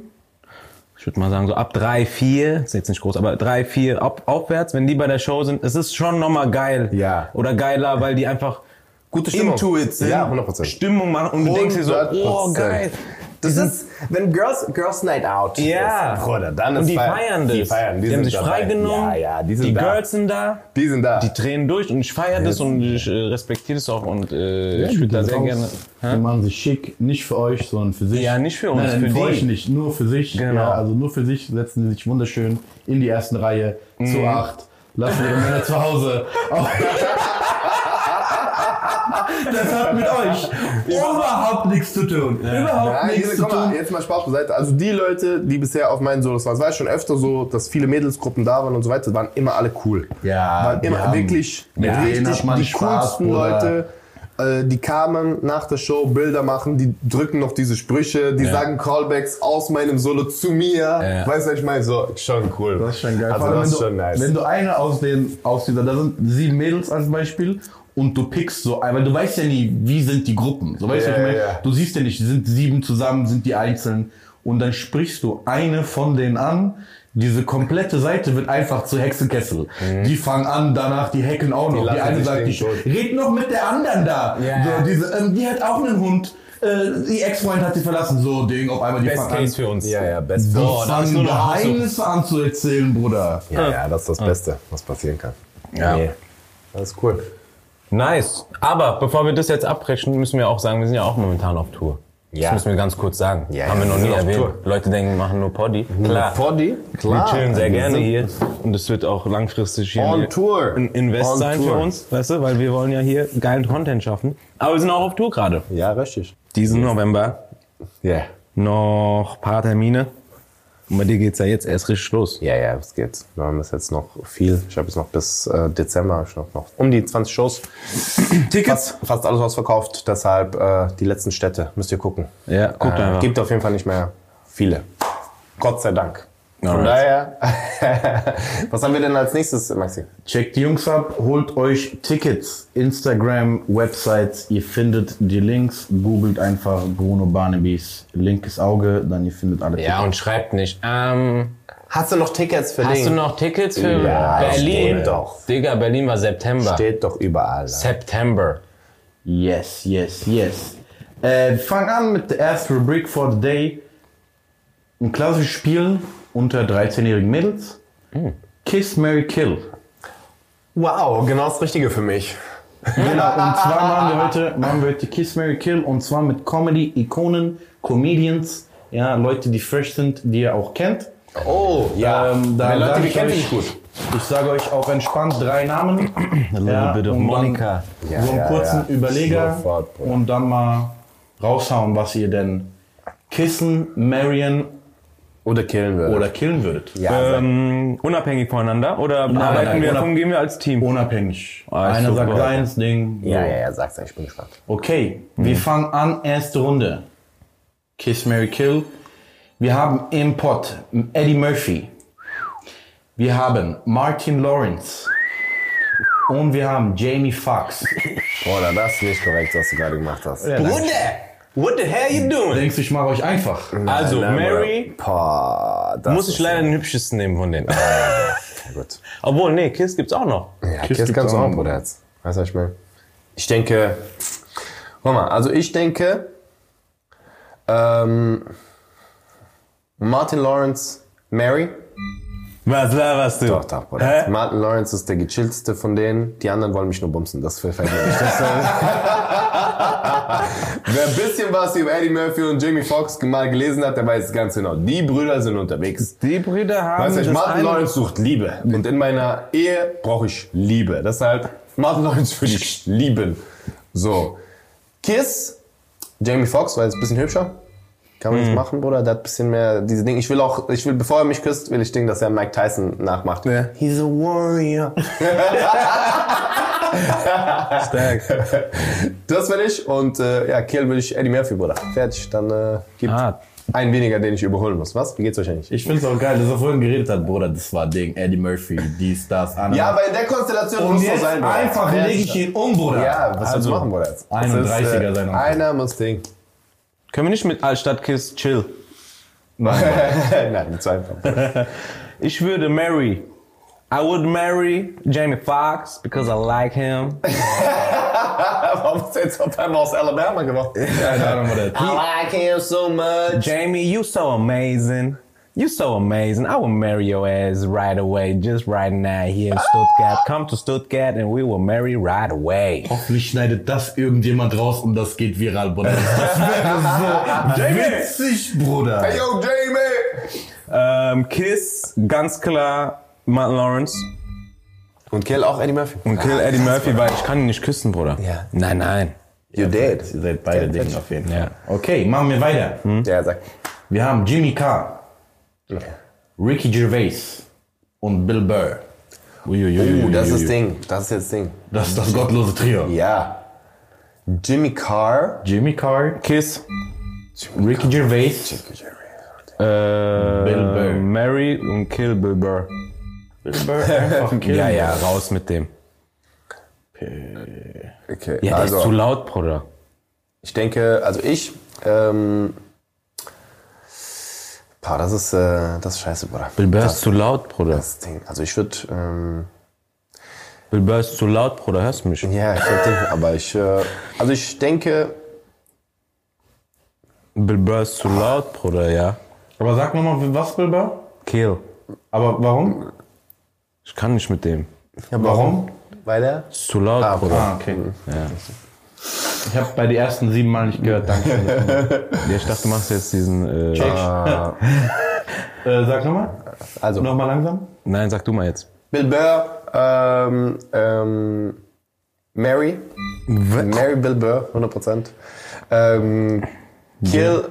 S3: ich würde mal sagen so ab drei, vier, ist jetzt nicht groß, aber drei, vier ab, aufwärts, wenn die bei der Show sind, es ist schon nochmal geil.
S2: Ja.
S3: Oder geiler, weil die einfach
S2: Gute Stimmung.
S3: into it sind.
S2: Ja, 100%.
S3: Stimmung machen und du denkst dir so, oh
S2: 100%.
S3: geil.
S2: Das ist, wenn Girls, Girls Night Out
S3: Ja.
S2: ist, Bruder, dann ist
S3: Und die
S2: Feier.
S3: feiern das.
S2: Die feiern, die,
S3: Die, haben sich freigenommen.
S2: Ja, ja, die sind
S3: die
S2: da.
S3: Girls sind da.
S2: Die sind da.
S3: Die drehen durch und ich feiere das und ich äh, respektiere das auch und äh, ich würde da sehr gerne.
S4: Die machen sich schick, nicht für euch, sondern für sich.
S3: Ja, nicht für uns,
S4: nein,
S3: für die.
S4: euch nicht, nur für sich.
S3: Genau.
S4: Ja, also nur für sich setzen sie sich wunderschön in die ersten Reihe
S3: Mhm.
S4: zu acht. Lassen ihre Männer zu Hause. das hat mit euch überhaupt nichts zu tun. Überhaupt
S2: Nein,
S4: nichts
S2: jetzt,
S4: zu
S2: mal,
S4: tun.
S2: jetzt mal Spaß beiseite. Also die Leute, die bisher auf meinen Solos waren, es war schon öfter so, dass viele Mädelsgruppen da waren und so weiter, waren immer alle cool.
S4: Ja,
S2: waren immer wirklich
S4: mit denen
S2: richtig die
S4: Spaß,
S2: coolsten
S4: Bruder.
S2: Leute. äh, Die kamen nach der Show, Bilder machen, die drücken noch diese Sprüche, die sagen Callbacks aus meinem Solo zu mir.
S3: Ja.
S2: Weißt du, was ich meine? So, schon cool.
S4: Das ist schon geil.
S2: Also das ist
S4: wenn,
S2: schon
S4: du,
S2: nice.
S4: wenn du eine aus den, aus dieser, da sind sieben Mädels als Beispiel und du pickst so, weil du weißt ja nie, wie sind die Gruppen. So weißt du,
S2: Ja,
S4: was ich meine?
S2: ja.
S4: Du siehst ja nicht, sind sieben zusammen, sind die einzeln und dann sprichst du eine von denen an. Diese komplette Seite wird einfach zu Hexenkessel. Die fangen an, danach die hacken auch noch. Die,
S2: lachen
S4: eine sagt,
S2: tot.
S4: red noch mit der anderen da.
S3: Ja.
S4: So, diese, ähm, die hat auch einen Hund. Äh, die Ex-Freund hat sie verlassen. So Ding, auf einmal die
S3: Best
S4: fangen an.
S3: Case für uns.
S2: ja, ja, best
S4: Die
S3: ist
S4: fangen
S3: auch so-
S4: Geheimnisse an zu erzählen, Bruder.
S2: Ja, ja, das ist das Beste, was passieren kann.
S3: Ja.
S2: Nee, das ist cool.
S3: Nice. Aber bevor wir das jetzt abbrechen, müssen wir auch sagen, wir sind ja auch momentan auf Tour.
S2: Ja.
S3: Das müssen wir ganz kurz sagen.
S2: Ja,
S3: Haben wir noch nie erwähnt.
S2: Tour.
S3: Leute denken, wir machen nur Poddy. Klar.
S2: Poddy?
S3: Wir chillen sehr gerne hier. Und es wird auch langfristig hier
S2: On Tour.
S3: ein Invest
S2: On
S3: sein für
S2: Tour.
S3: uns, weißt du, weil wir wollen ja hier geilen Content schaffen. Aber wir sind auch auf Tour gerade.
S2: Ja, richtig.
S3: Diesen November
S2: Ja.
S3: noch paar Termine. Und bei dir geht's ja jetzt erst richtig los.
S2: Ja, ja, es geht. Wir haben bis jetzt noch viel. Ich habe jetzt noch bis äh, Dezember ich noch, noch um die 20 Shows. Tickets? Fast, fast alles ausverkauft. Deshalb äh, die letzten Städte müsst ihr gucken.
S3: Ja, guckt
S2: Äh,
S3: einfach.
S2: gibt auf jeden Fall nicht mehr viele. Gott sei Dank. Von
S3: Alright.
S2: daher, was haben wir denn als nächstes, Maxi?
S4: Checkt die Jungs ab, holt euch Tickets, Instagram, Websites, ihr findet die Links, googelt einfach Bruno Barnabys linkes Auge, dann ihr findet alle
S3: Ja, und schreibt nicht, ähm,
S2: Hast du noch Tickets für
S3: hast
S2: den?
S3: du noch Tickets für
S2: Ja,
S3: Berlin?
S2: steht doch.
S3: Digga, Berlin war September.
S2: Steht doch überall.
S3: September.
S4: Yes, yes, yes. Äh, wir fangen an mit der ersten Rubrik for the day. Ein klassisches Spiel unter 13-jährigen Mädels. Kiss, Mary Kill.
S2: Wow, genau das Richtige für mich.
S4: Genau, und zwar machen wir heute, machen wir heute Kiss, Mary Kill und zwar mit Comedy-Ikonen, Comedians, ja, Leute, die fresh sind, die ihr auch kennt.
S2: Oh, ja.
S4: Ähm, da
S2: Wenn Leute, die finde ich gut.
S4: Ich sage euch auch entspannt drei Namen. ja,
S3: bit of
S4: und dann
S3: Monica.
S2: Ja,
S4: so einen
S2: ja,
S4: kurzen
S2: ja.
S4: Überleger
S2: Sofort,
S4: und dann mal raushauen, was ihr denn kissen, marrien
S2: Oder killen würde.
S4: oder killen würdet.
S2: ja,
S3: Ähm, unabhängig voneinander oder
S4: nein,
S3: arbeiten wir, kommen, gehen wir als Team?
S4: Unabhängig.
S3: Ah,
S4: Einer
S3: super.
S4: sagt deins Ding. so.
S2: ja, ja, ja, sag's, ich bin gespannt.
S4: Okay, wir fangen an, erste Runde. Kiss, Mary Kill. Wir haben im Pot Eddie Murphy. Wir haben Martin Lawrence. Und wir haben Jamie Foxx.
S2: Oder das ist nicht korrekt, was du gerade gemacht hast.
S3: What the, what the hell you doing?
S4: Denkst du, ich mache euch einfach?
S3: Also,
S2: Nein,
S3: Mary.
S2: Boah, das
S3: muss ich leider den hübschesten nehmen von denen.
S2: Ja, gut.
S3: Obwohl, nee, Kiss gibt's auch noch.
S2: Ja,
S4: Kiss
S2: Kiss
S4: gibt's
S2: kannst du
S4: auch noch.
S2: Bruder, jetzt. Weißt du, was ich meine? Ich denke, guck mal, also ich denke, ähm, Martin Lawrence, Mary.
S3: Was laberst du?
S2: Doch, doch, Bruder.
S3: Hä?
S2: Martin Lawrence ist der gechillteste von denen. Die anderen wollen mich nur bumsen. Das gefällt mir nicht. Das, Wer ein bisschen was über Eddie Murphy und Jamie Foxx mal gelesen hat, der weiß ganz genau. Die Brüder sind unterwegs.
S3: Die Brüder haben
S2: Weißt du,
S3: das
S2: Martin Lawrence sucht Liebe. Und in meiner Ehe brauche ich Liebe. Deshalb, Martin Lawrence würde ich lieben. So. Kiss, Jamie Foxx war jetzt ein bisschen hübscher. Kann man jetzt machen, Bruder? Der hat ein bisschen mehr diese Dinge. Ich will auch, ich will, bevor er mich küsst, will ich Ding, dass er Mike Tyson nachmacht.
S3: Ja.
S2: He's a warrior.
S3: Stark.
S2: Das will ich. Und äh, ja, Kill will ich Eddie Murphy, Bruder. Fertig. Dann äh, gibt
S3: Ah.
S2: einen weniger, den ich überholen muss. Was? Wie geht's euch eigentlich?
S4: Ich find's auch geil, dass er vorhin geredet hat, Bruder, das war Ding, Eddie Murphy, dies, das, andere.
S2: Ja, aber in der Konstellation
S4: und
S2: muss so
S4: jetzt
S2: sein, Bruder.
S4: einfach
S2: Wer-
S4: lege ich ihn um, Bruder.
S2: Ja, was
S4: also,
S2: willst du machen, Bruder? Jetzt? Das
S4: 31er
S2: ist,
S4: sein.
S2: Einer muss Ding.
S3: Können wir nicht mit Altstadt Kiss chill?
S2: Nein, mit zwei einfach.
S3: Ich würde marry. I would marry Jamie Foxx because I like him.
S2: Warum hast du jetzt auf einmal aus Alabama gemacht?
S4: Keine
S2: I like him so much.
S3: Jamie, you so amazing. You so amazing. I will marry your ass right away, just right now here in Stuttgart. Come to Stuttgart and we will marry right away.
S4: Hoffentlich schneidet das irgendjemand raus und das geht viral, Bruder. Das wäre so witzig, Bruder.
S2: Hey, yo, Jamie!
S3: Ähm, Kiss, ganz klar, Martin Lawrence.
S2: Und kill auch Eddie Murphy.
S3: Und kill Eddie Murphy, weil ich kann ihn nicht küssen, Bruder.
S2: Ja.
S3: Nein, nein.
S2: You dead.
S4: Ihr seid beide Dinge auf jeden Fall.
S3: Ja.
S4: Okay, machen wir weiter.
S2: Ja, sag.
S4: Wir haben Jimmy Carr, Ricky Gervais und Bill Burr.
S2: Uh, das ist das Ding. Das ist jetzt das Ding.
S4: Das ist das gottlose Trio.
S2: Ja. Jimmy Carr.
S4: Jimmy Carr,
S3: Kiss,
S4: Ricky Gervais,
S3: äh,
S4: Bill Burr.
S3: Mary und kill Bill Burr.
S4: Bill Burr einfach killen.
S3: Ja, ja, raus mit dem.
S2: Okay.
S3: Ja, der
S2: also,
S3: ist zu laut, Bruder.
S2: ich denke, also ich, ähm, Boah, das ist, äh, das ist scheiße, Bruder.
S3: Bill Burr ist zu laut, Bruder.
S2: das Ding. Also ich würde, ähm,
S3: Bill Burr ist zu laut, Bruder, hörst du mich?
S2: ja, ich würde, aber ich, äh, also ich denke,
S3: Bill Burr ist zu laut, Bruder, ja.
S4: Aber sag nochmal, was Bill Burr?
S3: Kill.
S4: Aber warum?
S3: Ich kann nicht mit dem.
S4: Warum?
S2: Weil er.
S3: Ist zu laut,
S2: Ah,
S3: Bruder.
S4: Ah, okay. Ich habe bei den ersten sieben Mal nicht gehört, danke.
S3: Ja, ich dachte, du machst jetzt diesen. Äh,
S4: äh, sag nochmal.
S2: Also,
S4: Nochmal langsam.
S3: nein, sag du mal jetzt.
S2: Bill Burr, ähm, ähm, Mary. Mary Bill Burr, 100%. Ähm, Kill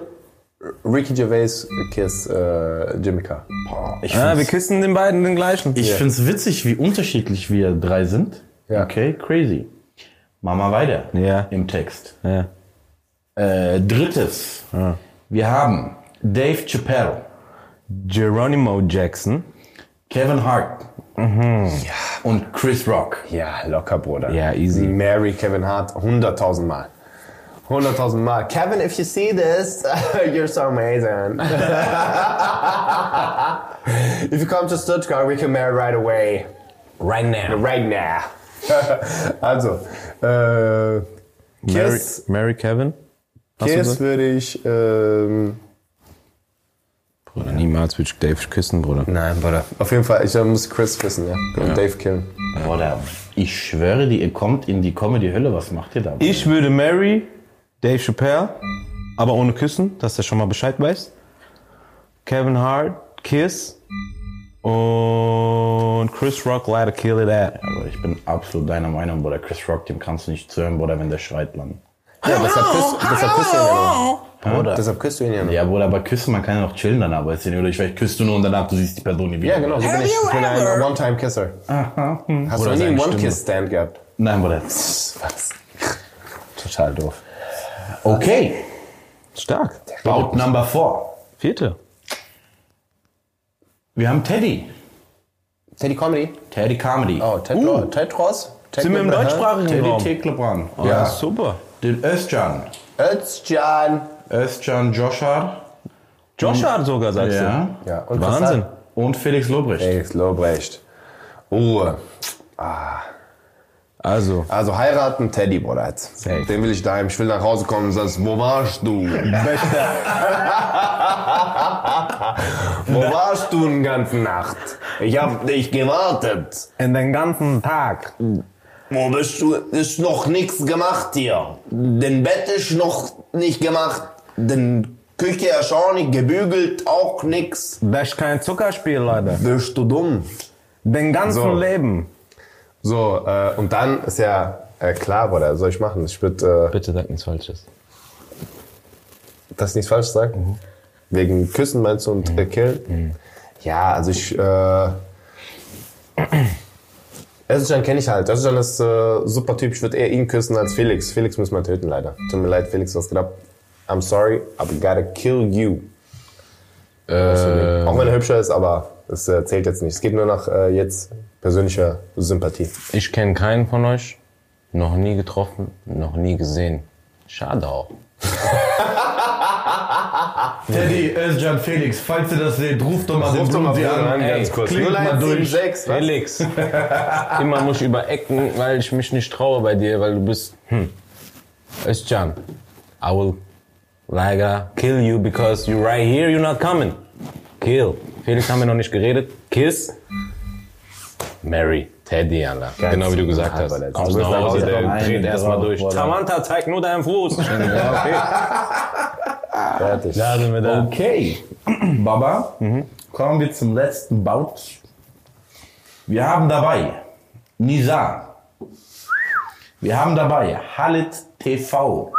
S2: Ricky Gervais, Kiss äh, Jimmy Carr.
S4: Ich
S3: Ah, wir küssen den beiden den gleichen.
S4: ich find's witzig, wie unterschiedlich wir drei sind.
S2: Ja.
S4: Okay, crazy. Machen wir weiter
S3: Ja.
S4: im Text.
S3: Ja.
S4: Äh, drittes. Wir haben Dave Chappelle,
S3: Geronimo Jackson.
S4: Kevin Hart und Chris Rock.
S2: Ja, locker, Bruder.
S3: Ja, easy.
S2: Mary Kevin Hart, 100.000 Mal. 100.000 Mal. Kevin, if you see this, you're so amazing. if you come to Stuttgart, we can marry right away.
S3: Right now.
S2: Right now. also, äh,
S3: Mary,
S2: Kiss,
S3: Mary Kevin. Hast du
S2: Kiss würde ich, ähm,
S3: Bruder, niemals würde ich Dave küssen, Bruder.
S2: nein, Bruder. Auf jeden Fall, ich muss Chris wissen, ja. Und Dave killen.
S4: Oder ich schwöre dir, ihr kommt in die Comedy-Hölle. Was macht ihr da?
S3: Ich würde Mary Dave Chappelle, aber ohne Küssen, dass der schon mal Bescheid weiß. Kevin Hart, Kiss und Chris Rock, leider kill it at.
S4: Aber ich bin absolut deiner Meinung, Bruder. Chris Rock, dem kannst du nicht zuhören, Bruder, wenn der schreit, Mann.
S2: Ja, deshalb küsst, deshalb küsst du ihn ja noch. Bruder. Deshalb küsst du ihn ja noch.
S4: Ja, Bruder, aber küssen, man kann ja noch chillen danach, weißt du nicht? Oder ich weiß, küsst du nur und danach, du siehst die Person nie wieder.
S2: Ja, genau, so bin ich. Ich bin ein One-Time-Kisser. Hast
S3: Bruder,
S2: du nie einen One-Kiss-Stand gehabt?
S4: Nein, Bruder.
S2: Was? Total doof.
S4: Okay.
S3: Stark.
S4: Bout number four.
S3: Vierte.
S4: Wir haben Teddy.
S2: Teddy Comedy?
S4: Teddy Comedy.
S2: Oh, Ted, uh. Ted Ross? Ted
S3: Sind wir im deutschsprachigen
S4: Teddy
S3: Raum?
S4: Teklebran.
S3: Oh, ja. Super.
S4: Den Özcan.
S2: Özcan.
S4: Özcan Joshar.
S3: Joshua sogar, sagst
S4: Ja.
S2: Ja, und
S3: Wahnsinn.
S4: Und Felix Lobrecht.
S2: Felix Lobrecht. Ruhe.
S3: Also,
S2: Also heiraten Teddy, Bruder. Jetzt.
S3: Safe.
S2: Den will ich daheim. Ich will nach Hause kommen und sagst, wo warst du? wo warst du den ganzen Nacht? Ich hab dich gewartet.
S3: in den ganzen Tag.
S2: Wo bist du? Ist noch nichts gemacht hier. Den Bett ist noch nicht gemacht. Den Küche ist auch nicht gebügelt, auch nix.
S3: Das ist kein Zuckerspiel, Leute.
S2: Bist du dumm?
S3: Den ganzen
S2: So.
S3: Leben.
S2: So, äh, und dann ist ja äh, klar, Bruder, was soll ich machen? Ich würde, äh,
S3: Bitte sag nichts Falsches.
S2: dass ich nichts falsch sage. Wegen Küssen meinst du und äh, Killen? Ja, also ich, äh, Özcan kenne ich halt. Özcan ist äh, super Typ. Ich würde eher ihn küssen als Felix. Felix müssen wir töten, leider. Tut mir leid, Felix, was ab? I'm sorry, I gotta kill you. Auch wenn er hübscher ist, aber das äh, zählt jetzt nicht. Es geht nur nach äh, jetzt persönlicher Sympathie.
S3: Ich kenne keinen von euch. Noch nie getroffen, noch nie gesehen. Schade auch.
S4: Teddy, Özcan, Felix, falls ihr das seht, ruft doch mal den
S2: Ruft doch mal
S4: an.
S2: an,
S3: Ey,
S2: ganz kurz.
S4: klingt mal durch.
S2: 0176, was?
S3: Felix, immer muss ich über Ecken, weil ich mich nicht traue bei dir, weil du bist, hm, Özcan, I will leider kill you because you right here, you're not coming. Kill. Felix haben wir noch nicht geredet. Kiss. Mary. Teddy, Alter. genau wie du gesagt hast. Kommst
S2: du
S3: nach Hause, der dreht erstmal durch.
S4: oder?
S3: Samantha, zeig nur deinen Fuß. ja, okay.
S2: Fertig.
S3: Da sind wir da.
S4: Okay. Baba, kommen wir zum letzten Bout. Wir haben dabei Nizar. Wir haben dabei Halit TV.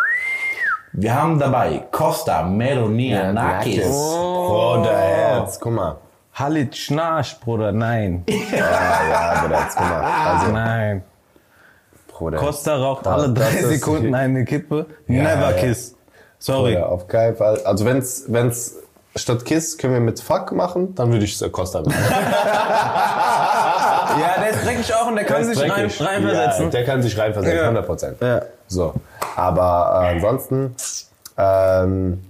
S4: Wir haben dabei Costa Meronianakis.
S2: Bruder, Herz, guck mal.
S3: Halit Schnarch, Bruder, nein.
S2: Ja, Bruder, jetzt guck mal. Also,
S3: Nein.
S2: Bruder.
S3: Costa raucht alle drei Sekunden eine Kippe. Never
S2: ja.
S3: kiss. Sorry.
S2: Bruder, auf keinen Fall. Also wenn's, wenn's statt Kiss können wir mit Fuck machen, dann würde ich es Costa machen.
S3: Ja, der ist dreckig auch und der kann sich rein,
S2: Ja,
S3: reinversetzen.
S2: der kann sich reinversetzen,
S3: Ja.
S2: 100 Prozent.
S3: Ja.
S2: So. Aber äh, ansonsten, ähm,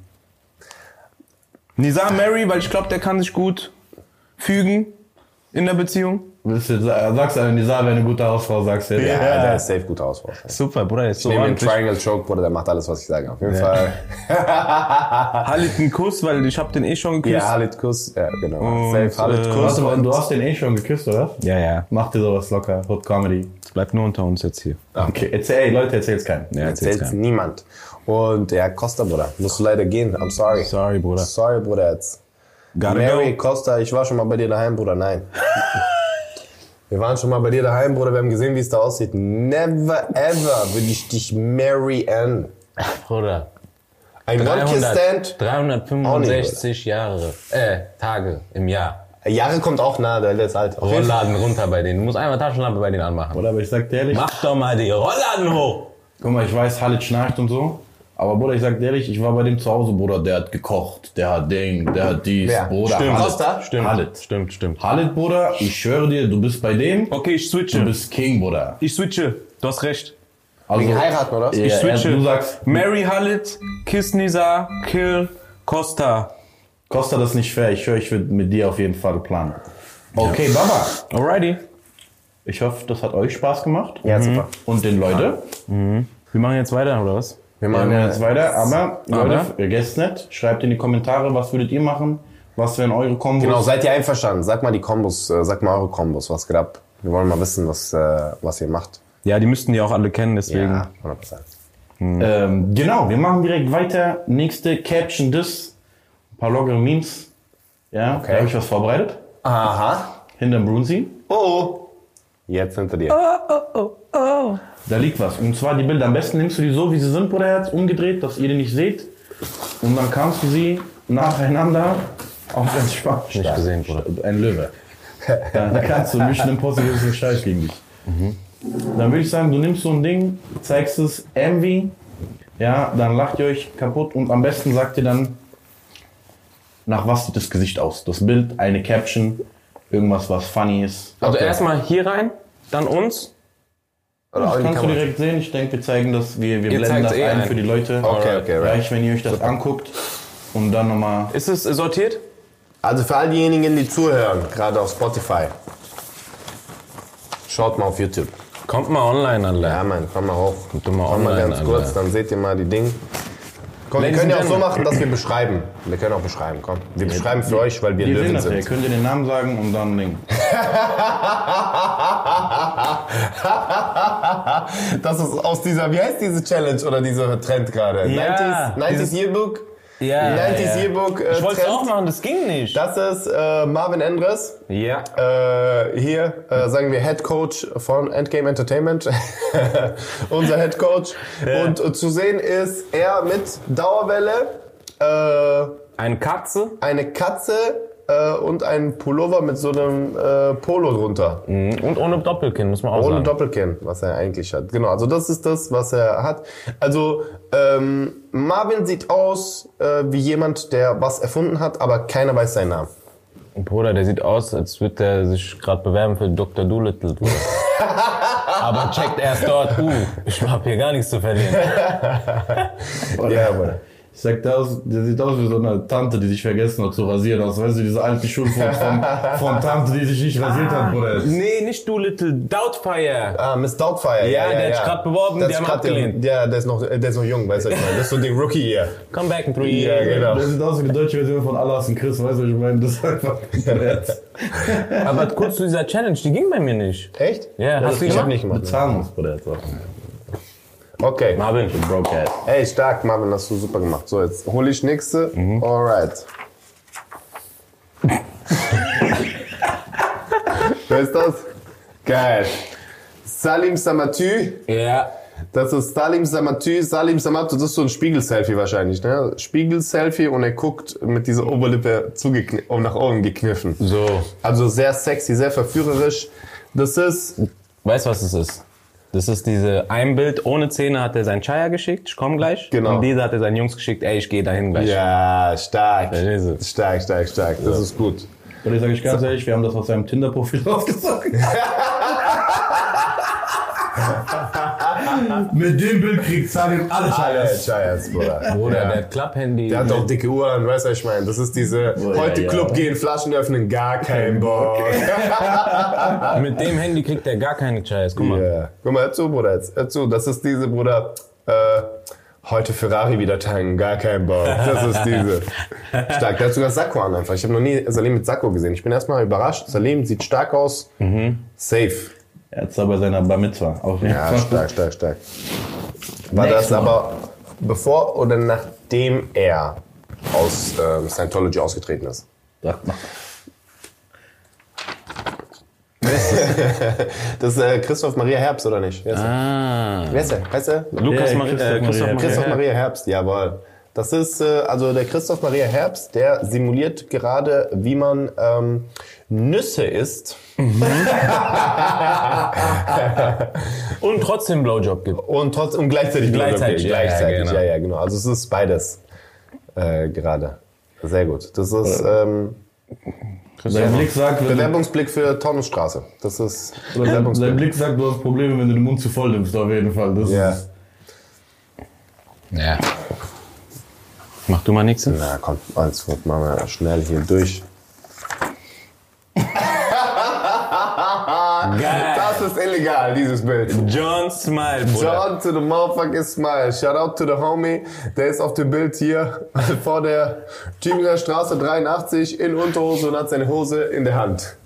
S3: Nizar Mary, weil ich glaube, der kann sich gut fügen. In der Beziehung?
S4: Willst du, sagst du, Nisa wäre eine gute Hausfrau, sagst du.
S2: Ja, der ist safe gut Hausfrau.
S3: Super, Bruder, ist so
S2: Neben dem. Triangle Choke, Bruder, der macht alles, was ich sage. Auf jeden Fall.
S3: Halit einen Kuss, weil ich hab den eh schon geküsst.
S2: Ja, Halit Kuss. Ja, genau.
S3: Und,
S2: safe Halit
S3: äh,
S2: Kuss.
S4: Hast du, hast den eh schon geküsst, oder?
S3: ja. ja.
S4: Mach dir sowas locker, Hot Comedy.
S3: Es bleibt nur unter uns jetzt hier.
S4: Okay, erzähl, ey, Leute, erzähl's keinem.
S3: Ja, erzähl's
S2: Erzählt
S3: keinem.
S2: niemand. Und ja, Costa, Bruder. Musst du leider gehen. I'm sorry.
S3: Sorry, Bruder.
S2: Sorry, Bruder, jetzt.
S3: Gotta
S2: Mary
S3: go.
S2: Costa, ich war schon mal bei dir daheim, Bruder. Nein. Wir waren schon mal bei dir daheim, Bruder. Wir haben gesehen, wie es da aussieht. Never ever würde ich dich marryen.
S3: Bruder.
S2: Ein
S3: 300,
S2: One-Kiss-Stand.
S3: 365 Jahre, äh, Tage im Jahr.
S2: Jahre kommt auch nah, der ist alt. Auf.
S3: Rollladen runter bei denen. Du musst einmal Taschenlampe bei denen anmachen.
S4: Oder, aber ich sag dir ehrlich,
S3: Mach doch mal die Rollladen hoch.
S4: guck mal, ich weiß, Halit schnarcht und so. Aber Bruder, ich sag dir ehrlich, ich war bei dem zu Hause, Bruder, der hat gekocht, der hat Ding, der hat dies,
S2: Wer?
S4: Bruder.
S2: Stimmt. Costa?
S3: Stimmt,
S4: Halit.
S3: stimmt, stimmt.
S4: Halit, Bruder, ich schwöre dir, du bist bei dem,
S3: Okay, ich
S4: du
S3: switche.
S4: bist King, Bruder.
S3: Ich switche. Du hast recht.
S4: Also,
S2: Wegen heiraten, oder?
S4: Ja,
S3: Ich switche.
S4: Du sagst,
S3: Mary Halit, Kiss Nisa, Kill, Costa.
S4: Costa, das ist nicht fair. Ich höre, ich würde mit dir auf jeden Fall planen. Okay, Baba.
S3: Alrighty.
S4: Ich hoffe, das hat euch Spaß gemacht.
S2: Ja, super.
S4: Und den Leute.
S3: Wir machen jetzt weiter, oder was?
S2: Wir
S4: Machen wir jetzt weiter. Aber? Leute, vergesst nicht, schreibt in die Kommentare, was würdet ihr machen? Was wären eure Kombos?
S2: Genau, seid ihr einverstanden? Sag mal die Kombos, äh, sag mal eure Kombos, was geht ab? Wir wollen mal wissen, was, äh, was ihr macht.
S3: Ja, die müssten die auch alle kennen, deswegen.
S2: Ja, 100%.
S4: Ähm, genau, wir machen direkt weiter. Nächste Caption This. Ein paar lockere Memes. Ja, da habe ich was vorbereitet.
S2: Aha.
S4: Hinterm Brunsi.
S2: Oh, oh. Jetzt hinter dir.
S4: Da liegt was. Und zwar die Bilder. Am besten nimmst du die so, wie sie sind, Bruderherz, umgedreht, dass ihr die nicht seht. Und dann kannst du sie nacheinander auch ganz spannend.
S3: Nicht gesehen, Bruder.
S4: Ein Löwe. Da, da kannst du Mission Impossible ist ein Scheiß gegen dich. Dann würde ich sagen, du nimmst so ein Ding, zeigst es Envy, ja, dann lacht ihr euch kaputt und am besten sagt ihr dann, nach was sieht das Gesicht aus? Das Bild, eine Caption, irgendwas, was funny ist.
S3: Also
S2: Okay.
S3: erstmal hier rein, dann uns.
S2: Oder
S4: Das kannst du direkt sehen. Ich denke, wir zeigen das, wir, wir
S3: Ihr
S4: blenden das
S3: eh
S4: ein
S3: ein.
S4: für die Leute.
S2: Okay, okay, right.
S4: Reicht, wenn ihr euch das anguckt und dann nochmal.
S3: Ist es sortiert?
S2: Also für all diejenigen, die zuhören, gerade auf Spotify, schaut mal auf YouTube.
S3: Kommt mal online, Alter.
S2: Ja, Mann, komm mal hoch.
S3: Kommt mal
S2: komm mal
S3: online,
S2: ganz
S3: Alter.
S2: kurz, dann seht ihr mal die Dinge. Komm, wir können ja auch so machen, dass wir beschreiben. Wir können auch beschreiben, komm. Wir beschreiben für euch, weil wir
S4: Wir
S2: Löwen
S4: ja. Ihr
S2: sind.
S4: könnt ihr den Namen sagen und dann Ding.
S2: Das ist aus dieser, wie heißt diese Challenge oder dieser Trend gerade?
S3: Ja,
S2: 90s, 90s
S3: dieses-
S2: Yearbook?
S3: Ja,
S2: 90s
S3: ja.
S2: Yearbook äh,
S3: Ich wollte es auch machen, das ging nicht.
S2: Das ist äh, Marvin Endres.
S3: ja.
S2: Äh, hier äh, sagen wir Head Coach von Endgame Entertainment, unser Head Coach. Und äh, zu sehen ist er mit Dauerwelle, äh,
S3: Eine Katze
S2: eine Katze äh, und ein Pullover mit so einem äh, Polo drunter.
S3: und ohne Doppelkinn, muss man auch
S2: Ohne
S3: sagen.
S2: Doppelkinn, was er eigentlich hat. Genau, also das ist das, was er hat. Also ähm, Marvin sieht aus äh, wie jemand, der was erfunden hat, aber keiner weiß seinen Namen.
S3: Bruder, der sieht aus, als würde der sich gerade bewerben für Dr. Doolittle. Bruder. Aber checkt erst dort, uh, ich hab hier gar nichts zu verlieren.
S2: Ja, aber.
S4: Ich sag, der, aus, der sieht aus wie so eine Tante, die sich vergessen hat zu rasieren. Das weißt du, diese alte Schulform von, von Tante, die sich nicht rasiert hat, Bruder.
S3: Nee, nicht Doolittle, Doubtfire.
S2: Ah, Miss Doubtfire.
S3: Ja, der hat sich grad beworben,
S2: Das der-
S3: abgelehnt.
S2: Ja, der ist noch, der ist noch jung, weißt du, ich meine. Das ist so die Rookie hier.
S3: Come back in three
S2: Ja,
S3: years.
S2: genau.
S4: Der sieht aus wie die deutsche Version von Allahs und Chris, weißt du, was ich meine? Das ist einfach.
S3: Aber kurz zu dieser Challenge, die ging bei mir nicht.
S2: Echt?
S3: Ja, hast du
S2: ich hab
S3: gemacht?
S2: nicht gemacht.
S4: Bezahlen uns, Bruder.
S2: Okay.
S3: Marvin.
S4: Broke ass.
S2: Ey, stark, Marvin, hast du super gemacht. So, jetzt hole ich nächste.
S3: Mhm.
S2: Alright. Wer ist das? Geil. Salim Samatü.
S3: Ja.
S2: Das ist Salim Samatü. Salim Samatü, das ist so ein Spiegel-Selfie wahrscheinlich, ne? Spiegel-Selfie und er guckt mit dieser Oberlippe zugekniffen, oh, nach oben gekniffen.
S3: So.
S2: Also sehr sexy, sehr verführerisch. Das ist,
S3: Weißt du, was das ist? Das ist diese, ein Bild ohne Zähne hat er sein Chaya geschickt, ich komm gleich.
S2: Genau.
S3: Und diese hat er seinen Jungs geschickt, ey, ich gehe dahin gleich.
S2: ja, stark.
S3: Das ist es.
S2: Stark, stark, stark. Das ist gut.
S4: Und ich sage ich ganz ehrlich, wir haben das aus seinem Tinder-Profil rausgezogen. Mit dem Bild kriegt Salim alle
S2: Alle
S4: Scheiß.
S2: Scheiß, Bruder.
S3: Bruder,
S2: Ja.
S3: der hat Klapphandy.
S2: Der hat doch dicke Uhren, weißt du, was ich meine? Das ist diese, heute
S4: ja.
S2: Club gehen, Flaschen öffnen, gar kein Bock.
S3: Mit dem Handy kriegt er gar keine Scheiß. Guck mal.
S2: Ja. Guck mal, hör zu, Bruder, jetzt, hör zu. Das ist diese, Bruder, äh, heute Ferrari wieder tanken, gar kein Bock. Das ist diese. Stark. Der hat sogar Sakko an einfach. Ich habe noch nie Salim mit Sakko gesehen. Ich bin erstmal überrascht. Salim sieht stark aus. Safe.
S4: Er hat es bei seiner Bar Mitzwa. Auf
S2: Ja, stark, stark, stark. War
S4: Next
S2: das aber bevor oder nachdem er aus ähm, Scientology ausgetreten ist?
S4: Sag mal.
S2: Das ist äh, Christoph Maria Herbst, oder nicht? Wer ist er?
S3: Ah.
S2: Wer ist er? Heißt er?
S3: Lukas
S4: Ja,
S3: Mari
S4: Christoph
S3: äh, Christoph
S4: Maria.
S3: Maria.
S2: Christoph Maria Herbst, jawohl. Das ist äh, also der Christoph Maria Herbst, der simuliert gerade, wie man ähm, Nüsse isst
S3: Und trotzdem Blowjob gibt.
S2: und trotzdem und gleichzeitig
S3: Gleichzeitig, ja, ja,
S2: gleichzeitig,
S3: genau.
S2: ja, ja, genau. Also es ist beides äh, gerade. Sehr gut. Das ist ähm,
S4: Sein Blick sagt,
S2: Bewerbungsblick für Taunusstraße. Das ist
S4: sein, sein
S2: Bewerbungsblick.
S4: Blick sagt, du hast Probleme, wenn du den Mund zu voll nimmst, auf jeden Fall. Das
S2: Ja.
S4: ist,
S3: Ja. Mach du mal nichts.
S2: Na komm, alles gut, machen wir schnell hier durch. Das ist illegal, dieses Bild.
S3: John Smile, Bruder.
S2: John to the motherfucking smile. Shout out to the homie. Der ist auf dem Bild hier vor der Tübinger Straße 83 in Unterhose und hat seine Hose in der Hand.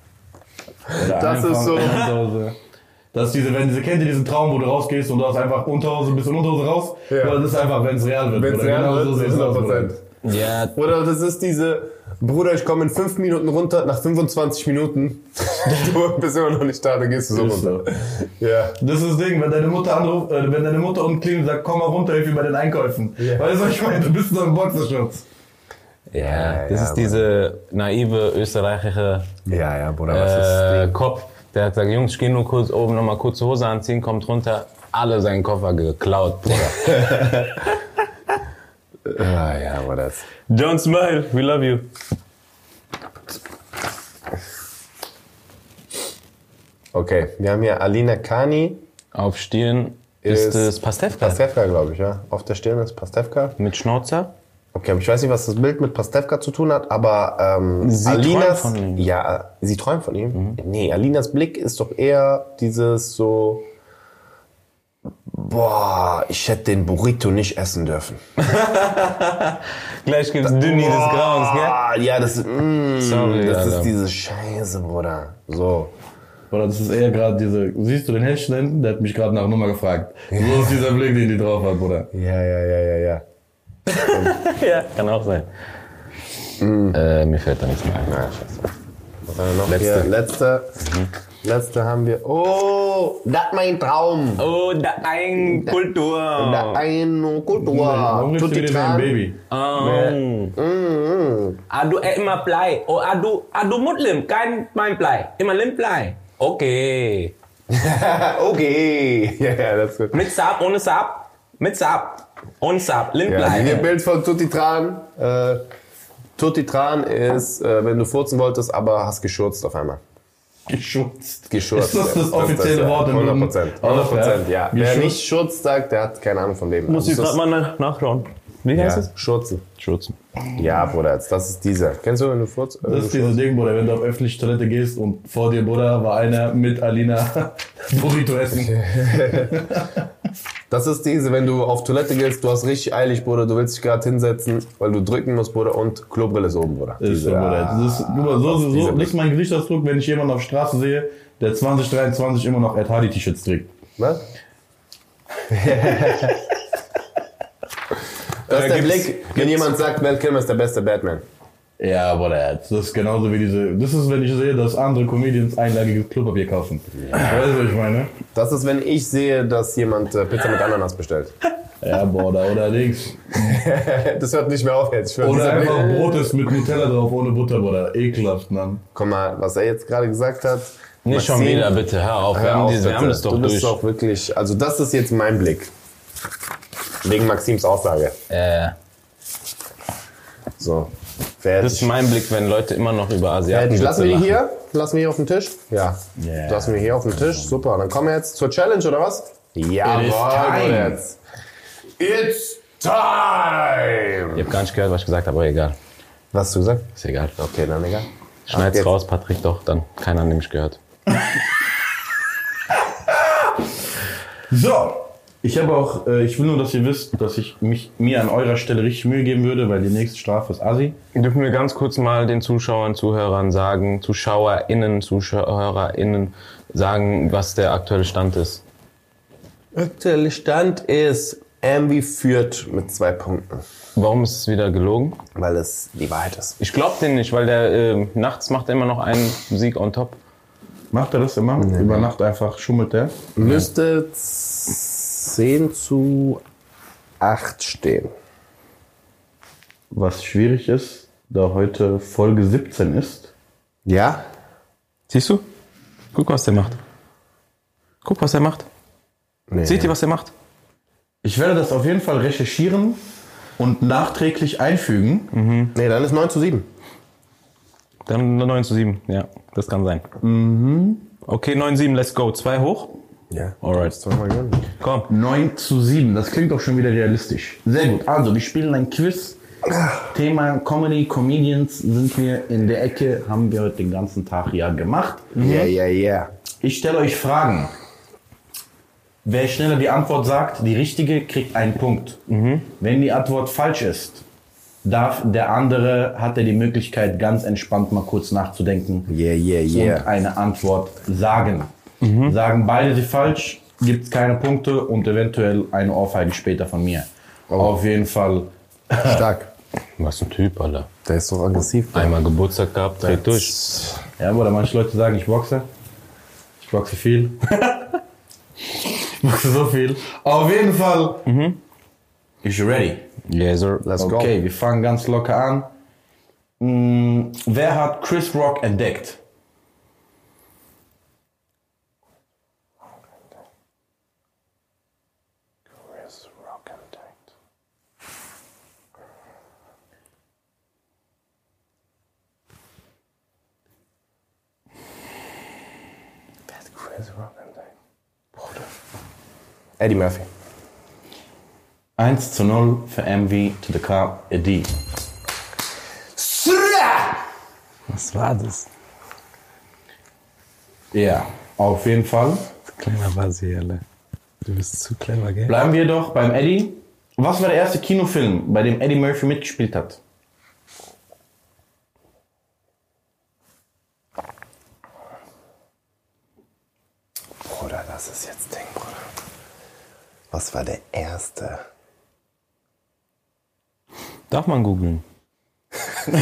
S4: der
S2: Das ist so-.
S4: Das ist diese, wenn diese, kennt ihr diesen Traum, wo du rausgehst und du hast einfach Unterhose, bis in Unterhose raus?
S2: Ja.
S4: Oder das ist einfach, wenn es real wird.
S2: Wenn's
S4: Bruder.
S2: real
S4: genau
S2: wird,
S4: so sieht's aus,
S2: 100%.
S4: Bruder.
S3: Ja,
S2: Oder das ist diese, Bruder, ich komme in 5 Minuten runter, nach 25 Minuten. Du bist immer noch nicht da, dann gehst du so
S4: Ist so.
S2: runter. Ja.
S4: Das ist das Ding, wenn deine Mutter anruft, äh, wenn deine Mutter unten klingelt und sagt, komm mal runter, hilf mir bei den Einkäufen. Weißt du, was ich meine? Du bist so im Boxerschutz.
S3: ja, das
S2: ja,
S3: ist diese naive österreichische
S2: Ja, ja, Bruder, was
S3: äh,
S2: ist
S3: Kopf. Der hat gesagt, Jungs, ich geh nur kurz oben nochmal kurze Hose anziehen, kommt runter, alle seinen Koffer geklaut, Bruder.
S2: Ah, ja, aber das.
S3: John Smile, we love you.
S2: Okay, wir haben hier Alina Kani.
S3: Auf Stirn ist,
S2: Ist
S3: es Pastewka.
S2: Pastewka, glaube ich, ja. Auf der Stirn ist Pastewka.
S3: Mit Schnauzer.
S2: Okay, aber ich weiß nicht, was das Bild mit Pastewka zu tun hat, aber ähm,
S3: Sie
S2: Alinas,
S3: träumt von ihm.
S2: Ja, sie träumt von ihm. Nee, Alinas Blick ist doch eher dieses so. Boah, ich hätte den Burrito nicht essen dürfen.
S3: Gleich gibt's Dünni des Grauens, gell?
S2: Ah, ja, das, mm,
S3: Sorry,
S2: das
S3: Alter.
S2: ist diese Scheiße, Bruder. So.
S4: Oder das ist eher gerade diese, siehst du den Hechtchen? Der hat mich gerade nach Nummer gefragt. So ist dieser Blick, den die drauf hat, Bruder.
S2: Ja, ja, ja, ja, ja.
S3: Ja, kann auch sein. Äh, mir fällt da nichts mehr ein.
S2: Na, scheiße. Was haben wir noch
S3: Letzte.
S2: hier? Letzte. Letzte haben wir. Oh, das mein Traum.
S3: Oh, da ein Kultur.
S2: Da ein Kultur.
S4: Warum bist du
S2: Tutti
S4: wieder dein. Baby?
S5: Adu eh immer play. Oh, adu, adu Muslim, kein mein play. Immer lim play.
S3: Okay.
S2: okay. Ja, ja, das ist gut.
S5: Mit Sab, ohne Sab. Mit Sab. Ohne Sab, lim
S2: Ja, hier
S5: play.
S2: Bild von Tutti Tran. Äh, Tutti Tran ist, äh, wenn du furzen wolltest, aber hast geschurzt auf einmal.
S4: Geschutzt.
S2: Geschurzt.
S4: Ist das das offizielle. Wort in
S2: 100 Prozent.
S4: Duden?
S2: 100 Prozent, ja. Wer nicht Schurz sagt, der hat keine Ahnung vom Leben.
S3: Muss ich
S2: Also,
S3: gerade
S2: das
S3: mal nach- nachschauen. Wie
S2: ist-
S3: heißt
S2: ja,
S3: es?
S2: Schurzen.
S3: Schürzen.
S2: Ja, Bruder, das ist dieser. Kennst du, wenn du furzt?
S4: Das ist dieses Ding, Bruder, wenn du auf öffentliche Toilette gehst und vor dir, Bruder, war einer mit Alina Burrito essen.
S2: Das ist diese, wenn du auf Toilette gehst, du hast richtig eilig, Bruder, du willst dich gerade hinsetzen, weil du drücken musst, Bruder, und Klobrille ist oben, Bruder.
S4: Das ist so,
S2: Diese,
S4: Bruder. Das ist, guck mal, so, so, so ist mein Gesichtsausdruck, wenn ich jemanden auf Straße sehe, der 2023 immer noch Ed Hardy T-Shirts trägt.
S2: Was? das ist der Blick, wenn jemand sagt, Val Kilmer ist der beste Batman.
S4: Ja, Bruder, das ist genauso wie diese, das ist, wenn ich sehe, dass andere Comedians einlagiges Klopapier kaufen. Weißt du, was ich meine?
S2: Das ist, wenn ich sehe, dass jemand äh, Pizza mit Ananas bestellt.
S4: Ja, Bruder, oder Dings.
S2: das hört nicht mehr auf jetzt. Ich
S4: Oder einfach
S2: Blick-
S4: Brot ist mit Nutella drauf, ohne Butter, Bruder. Ekelhaft, Mann.
S2: Guck mal, was er jetzt gerade gesagt hat.
S3: Nicht schon wieder, bitte. Hör auf. Wir,
S2: Hör
S3: haben,
S2: auf,
S3: diese, wir haben das doch
S2: du bist
S3: durch.
S2: doch wirklich, also das ist jetzt mein Blick. Wegen Maxims Aussage.
S3: äh,
S2: So,
S3: das
S2: fertig.
S3: ist mein Blick, wenn Leute immer noch über Asiaten
S2: Fertig. Lassen wir die hier? Lassen wir hier auf den Tisch? Ja.
S4: Yeah.
S2: Lassen wir hier auf den Tisch. Super. Dann kommen wir jetzt zur Challenge, oder was? Jawohl,
S4: It is time.
S2: It's time!
S3: Ich habe gar nicht gehört, was ich gesagt habe, aber egal.
S2: Was hast du gesagt?
S3: Ist egal.
S2: Okay, dann egal.
S3: Schneid's
S2: jetzt.
S3: raus, Patrick, doch, dann. Keiner hat nämlich gehört.
S4: So, ich habe auch, äh, ich will nur, dass ihr wisst, dass ich mich mir an eurer Stelle richtig Mühe geben würde, weil die nächste Strafe ist Assi.
S3: Dürfen wir ganz kurz mal den Zuschauern, Zuhörern sagen, ZuschauerInnen, ZuschauerInnen sagen, was der aktuelle Stand ist?
S2: Aktuelle Stand ist, MV führt mit zwei Punkten,
S3: Warum ist es wieder gelogen?
S2: weil es die Wahrheit ist.
S3: Ich glaube den nicht, weil der äh, nachts macht er immer noch einen Sieg on top.
S4: Macht er das immer? Über Nacht einfach schummelt der?
S2: Müsste 10 zu 8 stehen.
S4: Was schwierig ist, da heute Folge 17 ist.
S2: Ja?
S3: Siehst du? Guck, was der macht. Guck, was er macht.
S2: Nee.
S3: Seht ihr, was er macht?
S4: Ich werde das auf jeden Fall recherchieren und nachträglich einfügen.
S2: Nee, dann ist 9 zu 7.
S3: Dann 9 zu 7. Ja, das kann sein. Okay, 9 7, let's go. Zwei hoch.
S2: Ja.
S3: Alright. Komm.
S4: 9 zu 7, das klingt doch schon wieder realistisch. Sehr gut, also wir spielen ein Quiz. Thema Comedy, Comedians sind wir in der Ecke, haben wir heute den ganzen Tag ja gemacht.
S2: Ja, ja, ja.
S4: Ich stelle euch Fragen. Wer schneller die Antwort sagt, die richtige, kriegt einen Punkt. Wenn die Antwort falsch ist, darf der andere, hat er die Möglichkeit, ganz entspannt mal kurz nachzudenken
S2: Yeah, yeah,
S4: und
S2: yeah.
S4: eine Antwort sagen. Sagen beide sie falsch, gibt es keine Punkte und eventuell eine Ohrfeige später von mir. Auf jeden Fall.
S2: Stark.
S3: Was ein Typ, Alter.
S2: Der ist so aggressiv.
S3: Einmal Geburtstag gehabt, dreht durch.
S4: Ja, oder manche Leute sagen, ich boxe. Ich boxe viel. ich boxe so viel. Auf jeden Fall. Ist you ready?
S3: Yes, sir.
S2: Let's go.
S4: Okay, wir fangen ganz locker an. Mm, wer hat Chris Rock entdeckt?
S2: Eddie Murphy.
S4: 1 zu 0 für MV to the car Eddie.
S3: Was war das?
S4: Ja, auf jeden Fall.
S3: Kleiner Basi, Alter. Du bist zu clever, gell?
S4: Bleiben wir doch beim Eddie. Was war der erste Kinofilm, bei dem Eddie Murphy mitgespielt hat?
S2: Bruder, das ist jetzt. Was war der erste?
S3: Darf man googeln?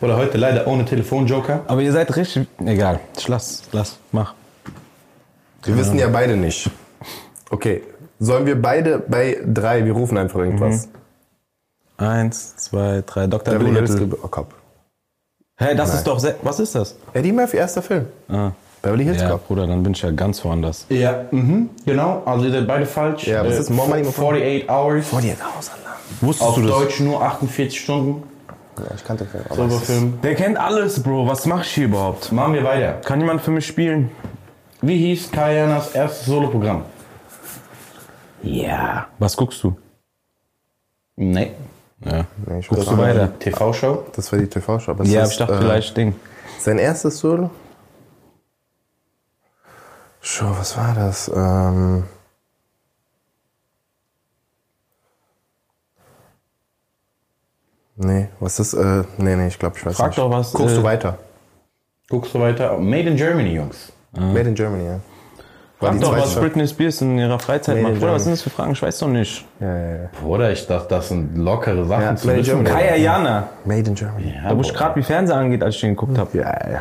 S4: Oder heute leider ohne Telefonjoker.
S3: Aber ihr seid richtig. Egal. Lass, lass, mach.
S2: Wir wissen ja beide nicht. Okay, sollen wir beide bei drei, wir rufen einfach irgendwas.
S3: Eins, zwei, drei. Dr. Doolittle.
S2: Oh, Cop.
S3: Hä, das ist doch. Was ist das?
S2: Eddie Murphy, erster Film.
S3: Ah.
S2: Beverly Hills
S3: Ja,
S2: Cop.
S3: Bruder, dann bin ich ja ganz woanders.
S4: Ja, mhm, genau. Also ihr seid beide falsch.
S2: Ja, was ist More Money, More Fun?
S4: 48 Hours.
S2: Oh, die hat auseinander.
S3: Wusstest
S4: Auf Deutsch nur 48 Stunden.
S2: Ja, ich kannte den Film. ist-
S4: Silberfilm.
S3: Der kennt alles, Bro. Was mach ich hier überhaupt?
S4: Machen wir weiter.
S3: Kann jemand für mich spielen?
S4: Wie hieß Kayanas erstes Soloprogramm?
S3: Ja. Was guckst du?
S4: Nee.
S3: Ja.
S2: Nee, ich
S3: Guckst
S2: guck
S3: du weiter?
S4: TV-Show?
S2: Das war die TV-Show.
S3: Ja,
S2: ist,
S3: ich dachte
S2: äh,
S3: vielleicht Ding.
S2: Sein erstes Solo? Show, was war das? Ähm. Nee, was ist, äh, nee, nee, ich glaube, ich weiß
S3: Frag
S2: nicht.
S3: doch was,
S2: Guckst
S3: äh,
S2: du weiter?
S4: Guckst du weiter? Made in Germany, Jungs.
S2: Made in Germany, ja. War
S3: Frag doch,
S2: zweite
S3: was. Britney Spears in ihrer Freizeit
S2: Nee,
S3: macht. Bruder, was sind das für Fragen? Ich weiß doch nicht.
S2: Ja, ja, ja.
S4: Bruder, ich dachte, das sind lockere Sachen
S2: Ja,
S4: zu
S2: Made in
S4: wissen.
S2: Germany.
S3: Kaya Jana.
S2: Made in Germany.
S4: Ja,
S3: Da wusste ich gerade, wie Fernseher angeht, als ich den geguckt habe.
S2: Ja, ja.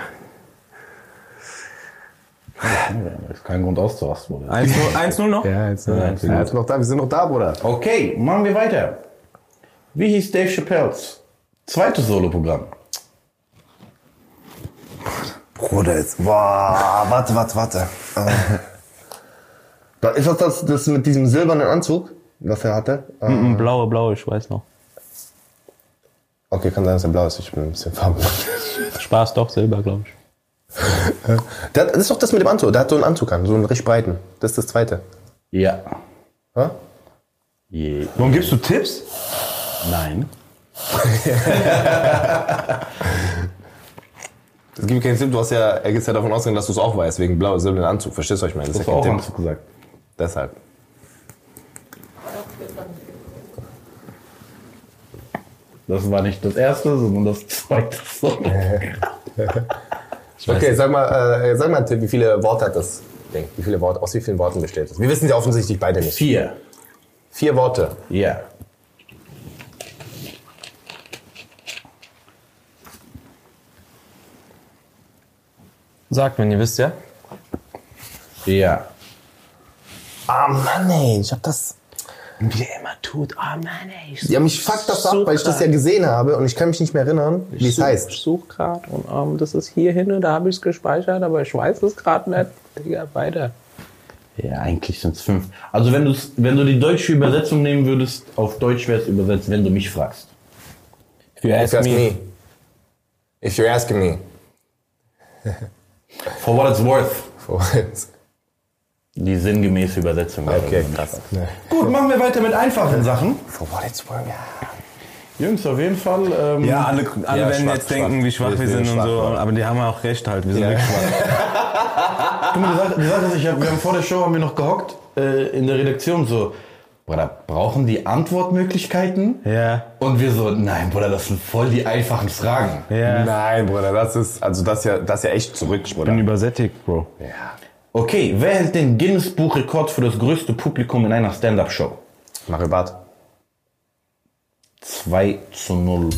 S4: Das ist kein Grund auszurasten, Bruder.
S3: 1-0 noch?
S2: Ja, jetzt,
S3: Ja,
S2: noch da, wir sind noch da, Bruder.
S4: Okay, machen wir weiter. Wie hieß Dave Chappelles zweites Soloprogramm?
S2: Bruder, jetzt, boah, warte, warte, warte. Äh, ist das, das das mit diesem silbernen Anzug, was er hatte? Äh,
S3: Mhm, blaue, blaue, ich weiß noch.
S2: Okay, kann sein, dass er blau ist. Ich bin ein bisschen farbenblind.
S3: Spaß doch, Silber, glaube ich.
S2: Das ist doch das mit dem Anzug. Der hat so einen Anzug an, so einen richtig breiten. Das ist das zweite.
S4: Ja.
S2: Hä?
S4: Je.
S3: Warum gibst du Tipps?
S4: Nein.
S2: Das gibt keinen Sinn. Du hast ja, er geht ja davon ausgegangen, dass du es auch weißt, wegen blau silbernen Anzug. Verstehst du, was ich meine? Das ist ja kein Tipp.
S4: Anzug gesagt.
S2: Deshalb.
S4: Das war nicht das erste, sondern das zweite.
S2: Okay, sag mal, äh, sag mal einen Tipp, wie viele Worte hat das Ding? Wie viele Worte, aus wie vielen Worten besteht es? Wir wissen ja offensichtlich beide nicht.
S4: Vier.
S2: Vier Worte.
S4: Ja.
S3: Sagt, wenn ihr wisst, ja?
S4: Ja.
S2: Ah, Mann, ey, ich hab das.
S3: Wie der immer tut. Oh Mann, ey. Ich
S2: Ja, mich fuckt das ab, weil ich das ja gesehen habe und ich kann mich nicht mehr erinnern, wie es heißt.
S3: Ich suche gerade und ähm, das ist hier hin und da habe ich es gespeichert, aber ich weiß es gerade nicht. Digga, weiter.
S4: Ja, eigentlich sind es fünf. Also wenn, du's, wenn du die deutsche Übersetzung nehmen würdest, auf Deutsch wäre es übersetzt, wenn du mich fragst.
S3: If you
S2: If
S3: ask
S2: you ask
S3: me.
S2: me. If you're asking me.
S4: For what it's worth.
S2: For-
S4: Die sinngemäße Übersetzung.
S2: Okay, krass.
S4: fragst. Gut, machen wir weiter mit einfachen Sachen.
S2: For what it's worth, ja.
S4: Jungs, auf jeden Fall. Ähm,
S3: Ja, alle, alle
S2: Ja,
S3: werden
S2: schwach,
S3: jetzt denken,
S2: schwach.
S3: wie schwach
S2: Wir
S3: wir
S2: sind
S3: sind und
S2: schwach,
S3: so.
S2: Mann.
S3: Aber die haben ja auch recht halt. Wir sind
S2: Ja.
S3: wirklich schwach.
S4: Guck mal, die Sache, die Sache ist, ich hab, wir haben vor der Show haben wir noch gehockt äh, in der Redaktion so, Bruder, brauchen die Antwortmöglichkeiten?
S3: Ja.
S4: Und wir so, nein, Bruder, das sind voll die einfachen Fragen.
S3: Ja.
S2: Nein, Bruder, das ist, also das ist ja, das ist ja echt zurück,
S3: Ich
S2: Bruder.
S3: bin übersättigt, Bro.
S4: Okay, wer hält den Guinness-Buch-Rekord für das größte Publikum in einer Stand-Up-Show?
S2: Mario Barth.
S4: 2 zu 0.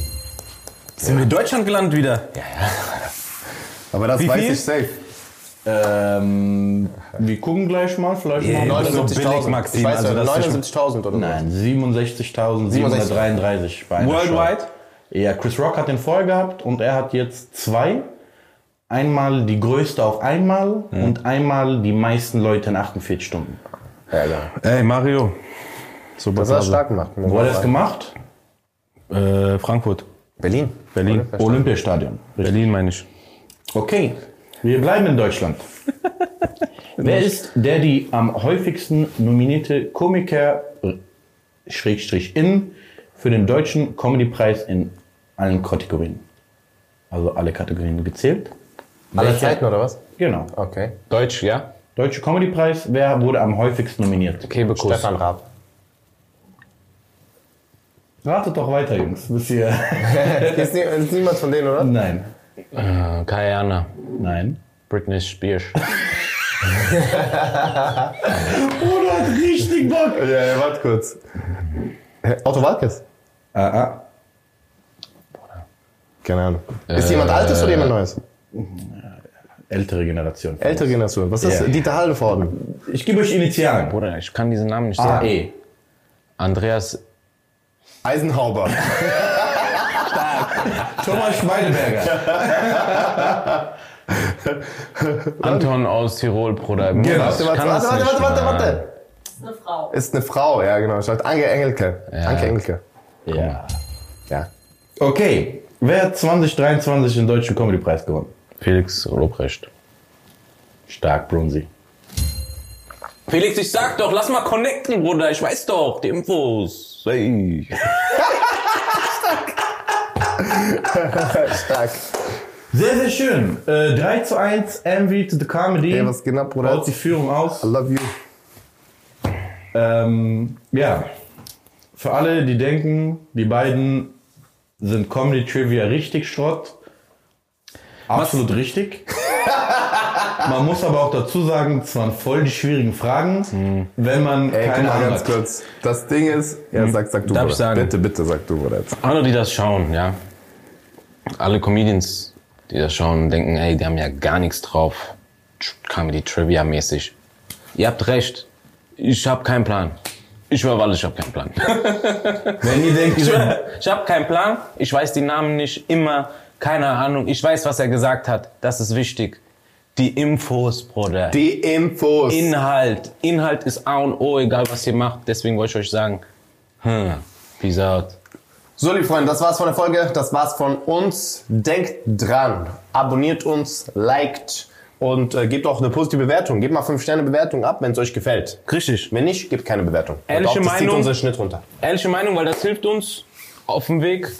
S3: Sind wir in Deutschland gelandet wieder?
S2: Aber das
S3: Wie
S2: weiß
S3: viel?
S2: ich safe.
S4: Ähm, wir gucken gleich mal, vielleicht
S3: Yeah.
S4: mal.
S3: Das ist doch
S2: 79.000.
S3: billig, Maxim.
S2: Ich weiß
S3: Also
S2: ja,
S3: das ist
S2: 79.000 oder
S4: Nein, 67.733 bei einer
S3: Worldwide?
S4: Show. Ja, Chris Rock hat den vorher gehabt und er hat jetzt zwei. Einmal die größte auf einmal und einmal die meisten Leute in 48 Stunden.
S2: Ja, ja.
S3: Ey, Mario. Super
S2: Das
S3: Phase.
S2: stark gemacht.
S4: Wo hat er es gemacht?
S3: Äh, Frankfurt.
S2: Berlin.
S3: Berlin.
S4: Olympiastadion.
S3: Berlin meine ich.
S4: Okay, wir bleiben in Deutschland. Wer ist der die am häufigsten nominierte Komiker Schrägstrich in für den deutschen Comedypreis in allen Kategorien? Also alle Kategorien gezählt.
S2: Aller Zeiten oder was?
S4: Genau.
S2: Okay.
S3: Deutsch, ja?
S4: Deutsche Comedypreis, wer wurde am häufigsten nominiert?
S3: Kebekus.
S2: Stefan Raab.
S4: Ratet doch weiter, Jungs. Bis ihr.
S2: Ist, nie, ist niemand von denen, oder?
S4: Nein.
S3: Äh, Kayana.
S4: Nein.
S3: Britney Spears.
S4: Bruder hat richtig Bock.
S2: Ja, ja, warte kurz. Otto Walkes?
S4: Ah, ah.
S2: Keine Ahnung. Ist jemand Altes oder jemand Neues?
S4: Ältere Generation.
S2: Ältere Generation. Was ist
S4: Ja.
S2: Dieter Hallenvorden?
S4: Ich gebe euch Initialen.
S3: Bruder, ich kann diesen Namen nicht sagen.
S4: AE.
S3: Andreas
S2: Eisenhauber.
S4: Thomas Schweineberger.
S3: Anton aus Tirol, Bruder.
S4: Genau.
S2: Warte, warte, warte, warte, warte, warte, warte.
S6: eine Frau.
S2: Ist eine Frau, ja genau. Schaut Anke Engelke. Anke Engelke.
S4: Ja.
S2: Ja.
S4: Okay. Wer hat 2023 den Deutschen Comedypreis gewonnen?
S3: Felix Lobrecht.
S4: Stark, Brunsi.
S3: Felix, ich sag doch, lass mal connecten, Bruder. Ich weiß doch, die Infos. Hey.
S2: Stark.
S4: Sehr, sehr schön. Äh, 3 zu 1, MV to the Comedy.
S2: Hey, was geht ab, Bruder?
S4: Baut die Führung aus.
S2: I love you.
S4: Ähm, ja. Für alle, die denken, die beiden sind Comedy Trivia richtig Schrott. Absolut richtig. Man muss aber auch dazu sagen, es waren voll die schwierigen Fragen, wenn man
S2: Ey,
S4: keine
S2: mal
S4: Ahnung
S2: ganz
S4: hat.
S2: kurz. Das Ding ist, ja, sag, sag du,
S3: Darf ich sagen?
S2: Bitte, bitte, sag du, Bruder. jetzt.
S3: Alle, die das schauen, ja. Alle Comedians, die das schauen, denken, ey, die haben ja gar nichts drauf. Comedy Trivia mäßig. Ihr habt recht. Ich habe keinen Plan. Ich schwöre, weil ich habe keinen Plan.
S4: Wenn ihr denkt,
S3: Ich, ich habe keinen Plan. Ich weiß die Namen nicht immer. Keine Ahnung. Ich weiß, was er gesagt hat. Das ist wichtig. Die Infos, Bruder.
S2: Die Infos.
S3: Inhalt. Inhalt ist A und O, egal was ihr macht. Deswegen wollte ich euch sagen, hm, peace out.
S2: So, liebe Freunde, das war's von der Folge. Das war's von uns. Denkt dran. Abonniert uns, liked und äh, gebt auch eine positive Bewertung. Gebt mal 5 Sterne Bewertung ab, wenn es euch gefällt.
S3: Richtig.
S2: Wenn nicht, gebt keine Bewertung.
S3: Ehrliche
S2: auch, das zieht
S3: Meinung?
S2: unseren Schnitt runter.
S3: Ehrliche Meinung, weil das hilft uns auf dem Weg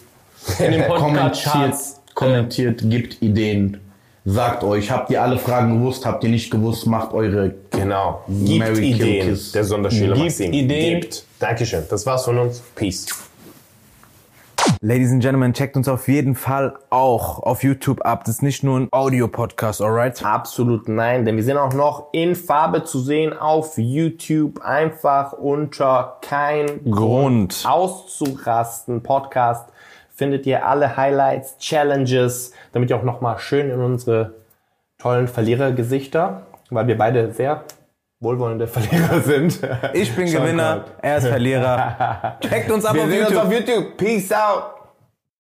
S3: in den Podcast-Charts.
S4: Kommentiert, gibt Ideen. Sagt euch, habt ihr alle Fragen gewusst, habt ihr nicht gewusst, macht eure
S2: Genau. Gibt
S4: Mary Kill
S2: Ideen.
S4: Kiss.
S2: Der Sonderschüler
S3: Gibt
S2: Maxim.
S3: Ideen.
S2: Gebt. Dankeschön. Das war's von uns. Peace.
S5: Ladies and Gentlemen, checkt uns auf jeden Fall auch auf YouTube ab. Das ist nicht nur ein Audio-Podcast, alright?
S2: Absolut nein, denn wir sind auch noch in Farbe zu sehen auf YouTube. Einfach unter kein
S5: Grund.
S2: auszurasten Podcast findet ihr alle Highlights, Challenges, damit ihr auch nochmal schön in unsere tollen Verlierergesichter, weil wir beide sehr wohlwollende Verlierer sind.
S5: Ich bin Gewinner, er ist Verlierer. Checkt uns ab
S2: Wir
S5: auf
S2: sehen uns
S5: YouTube.
S2: auf YouTube. Peace out.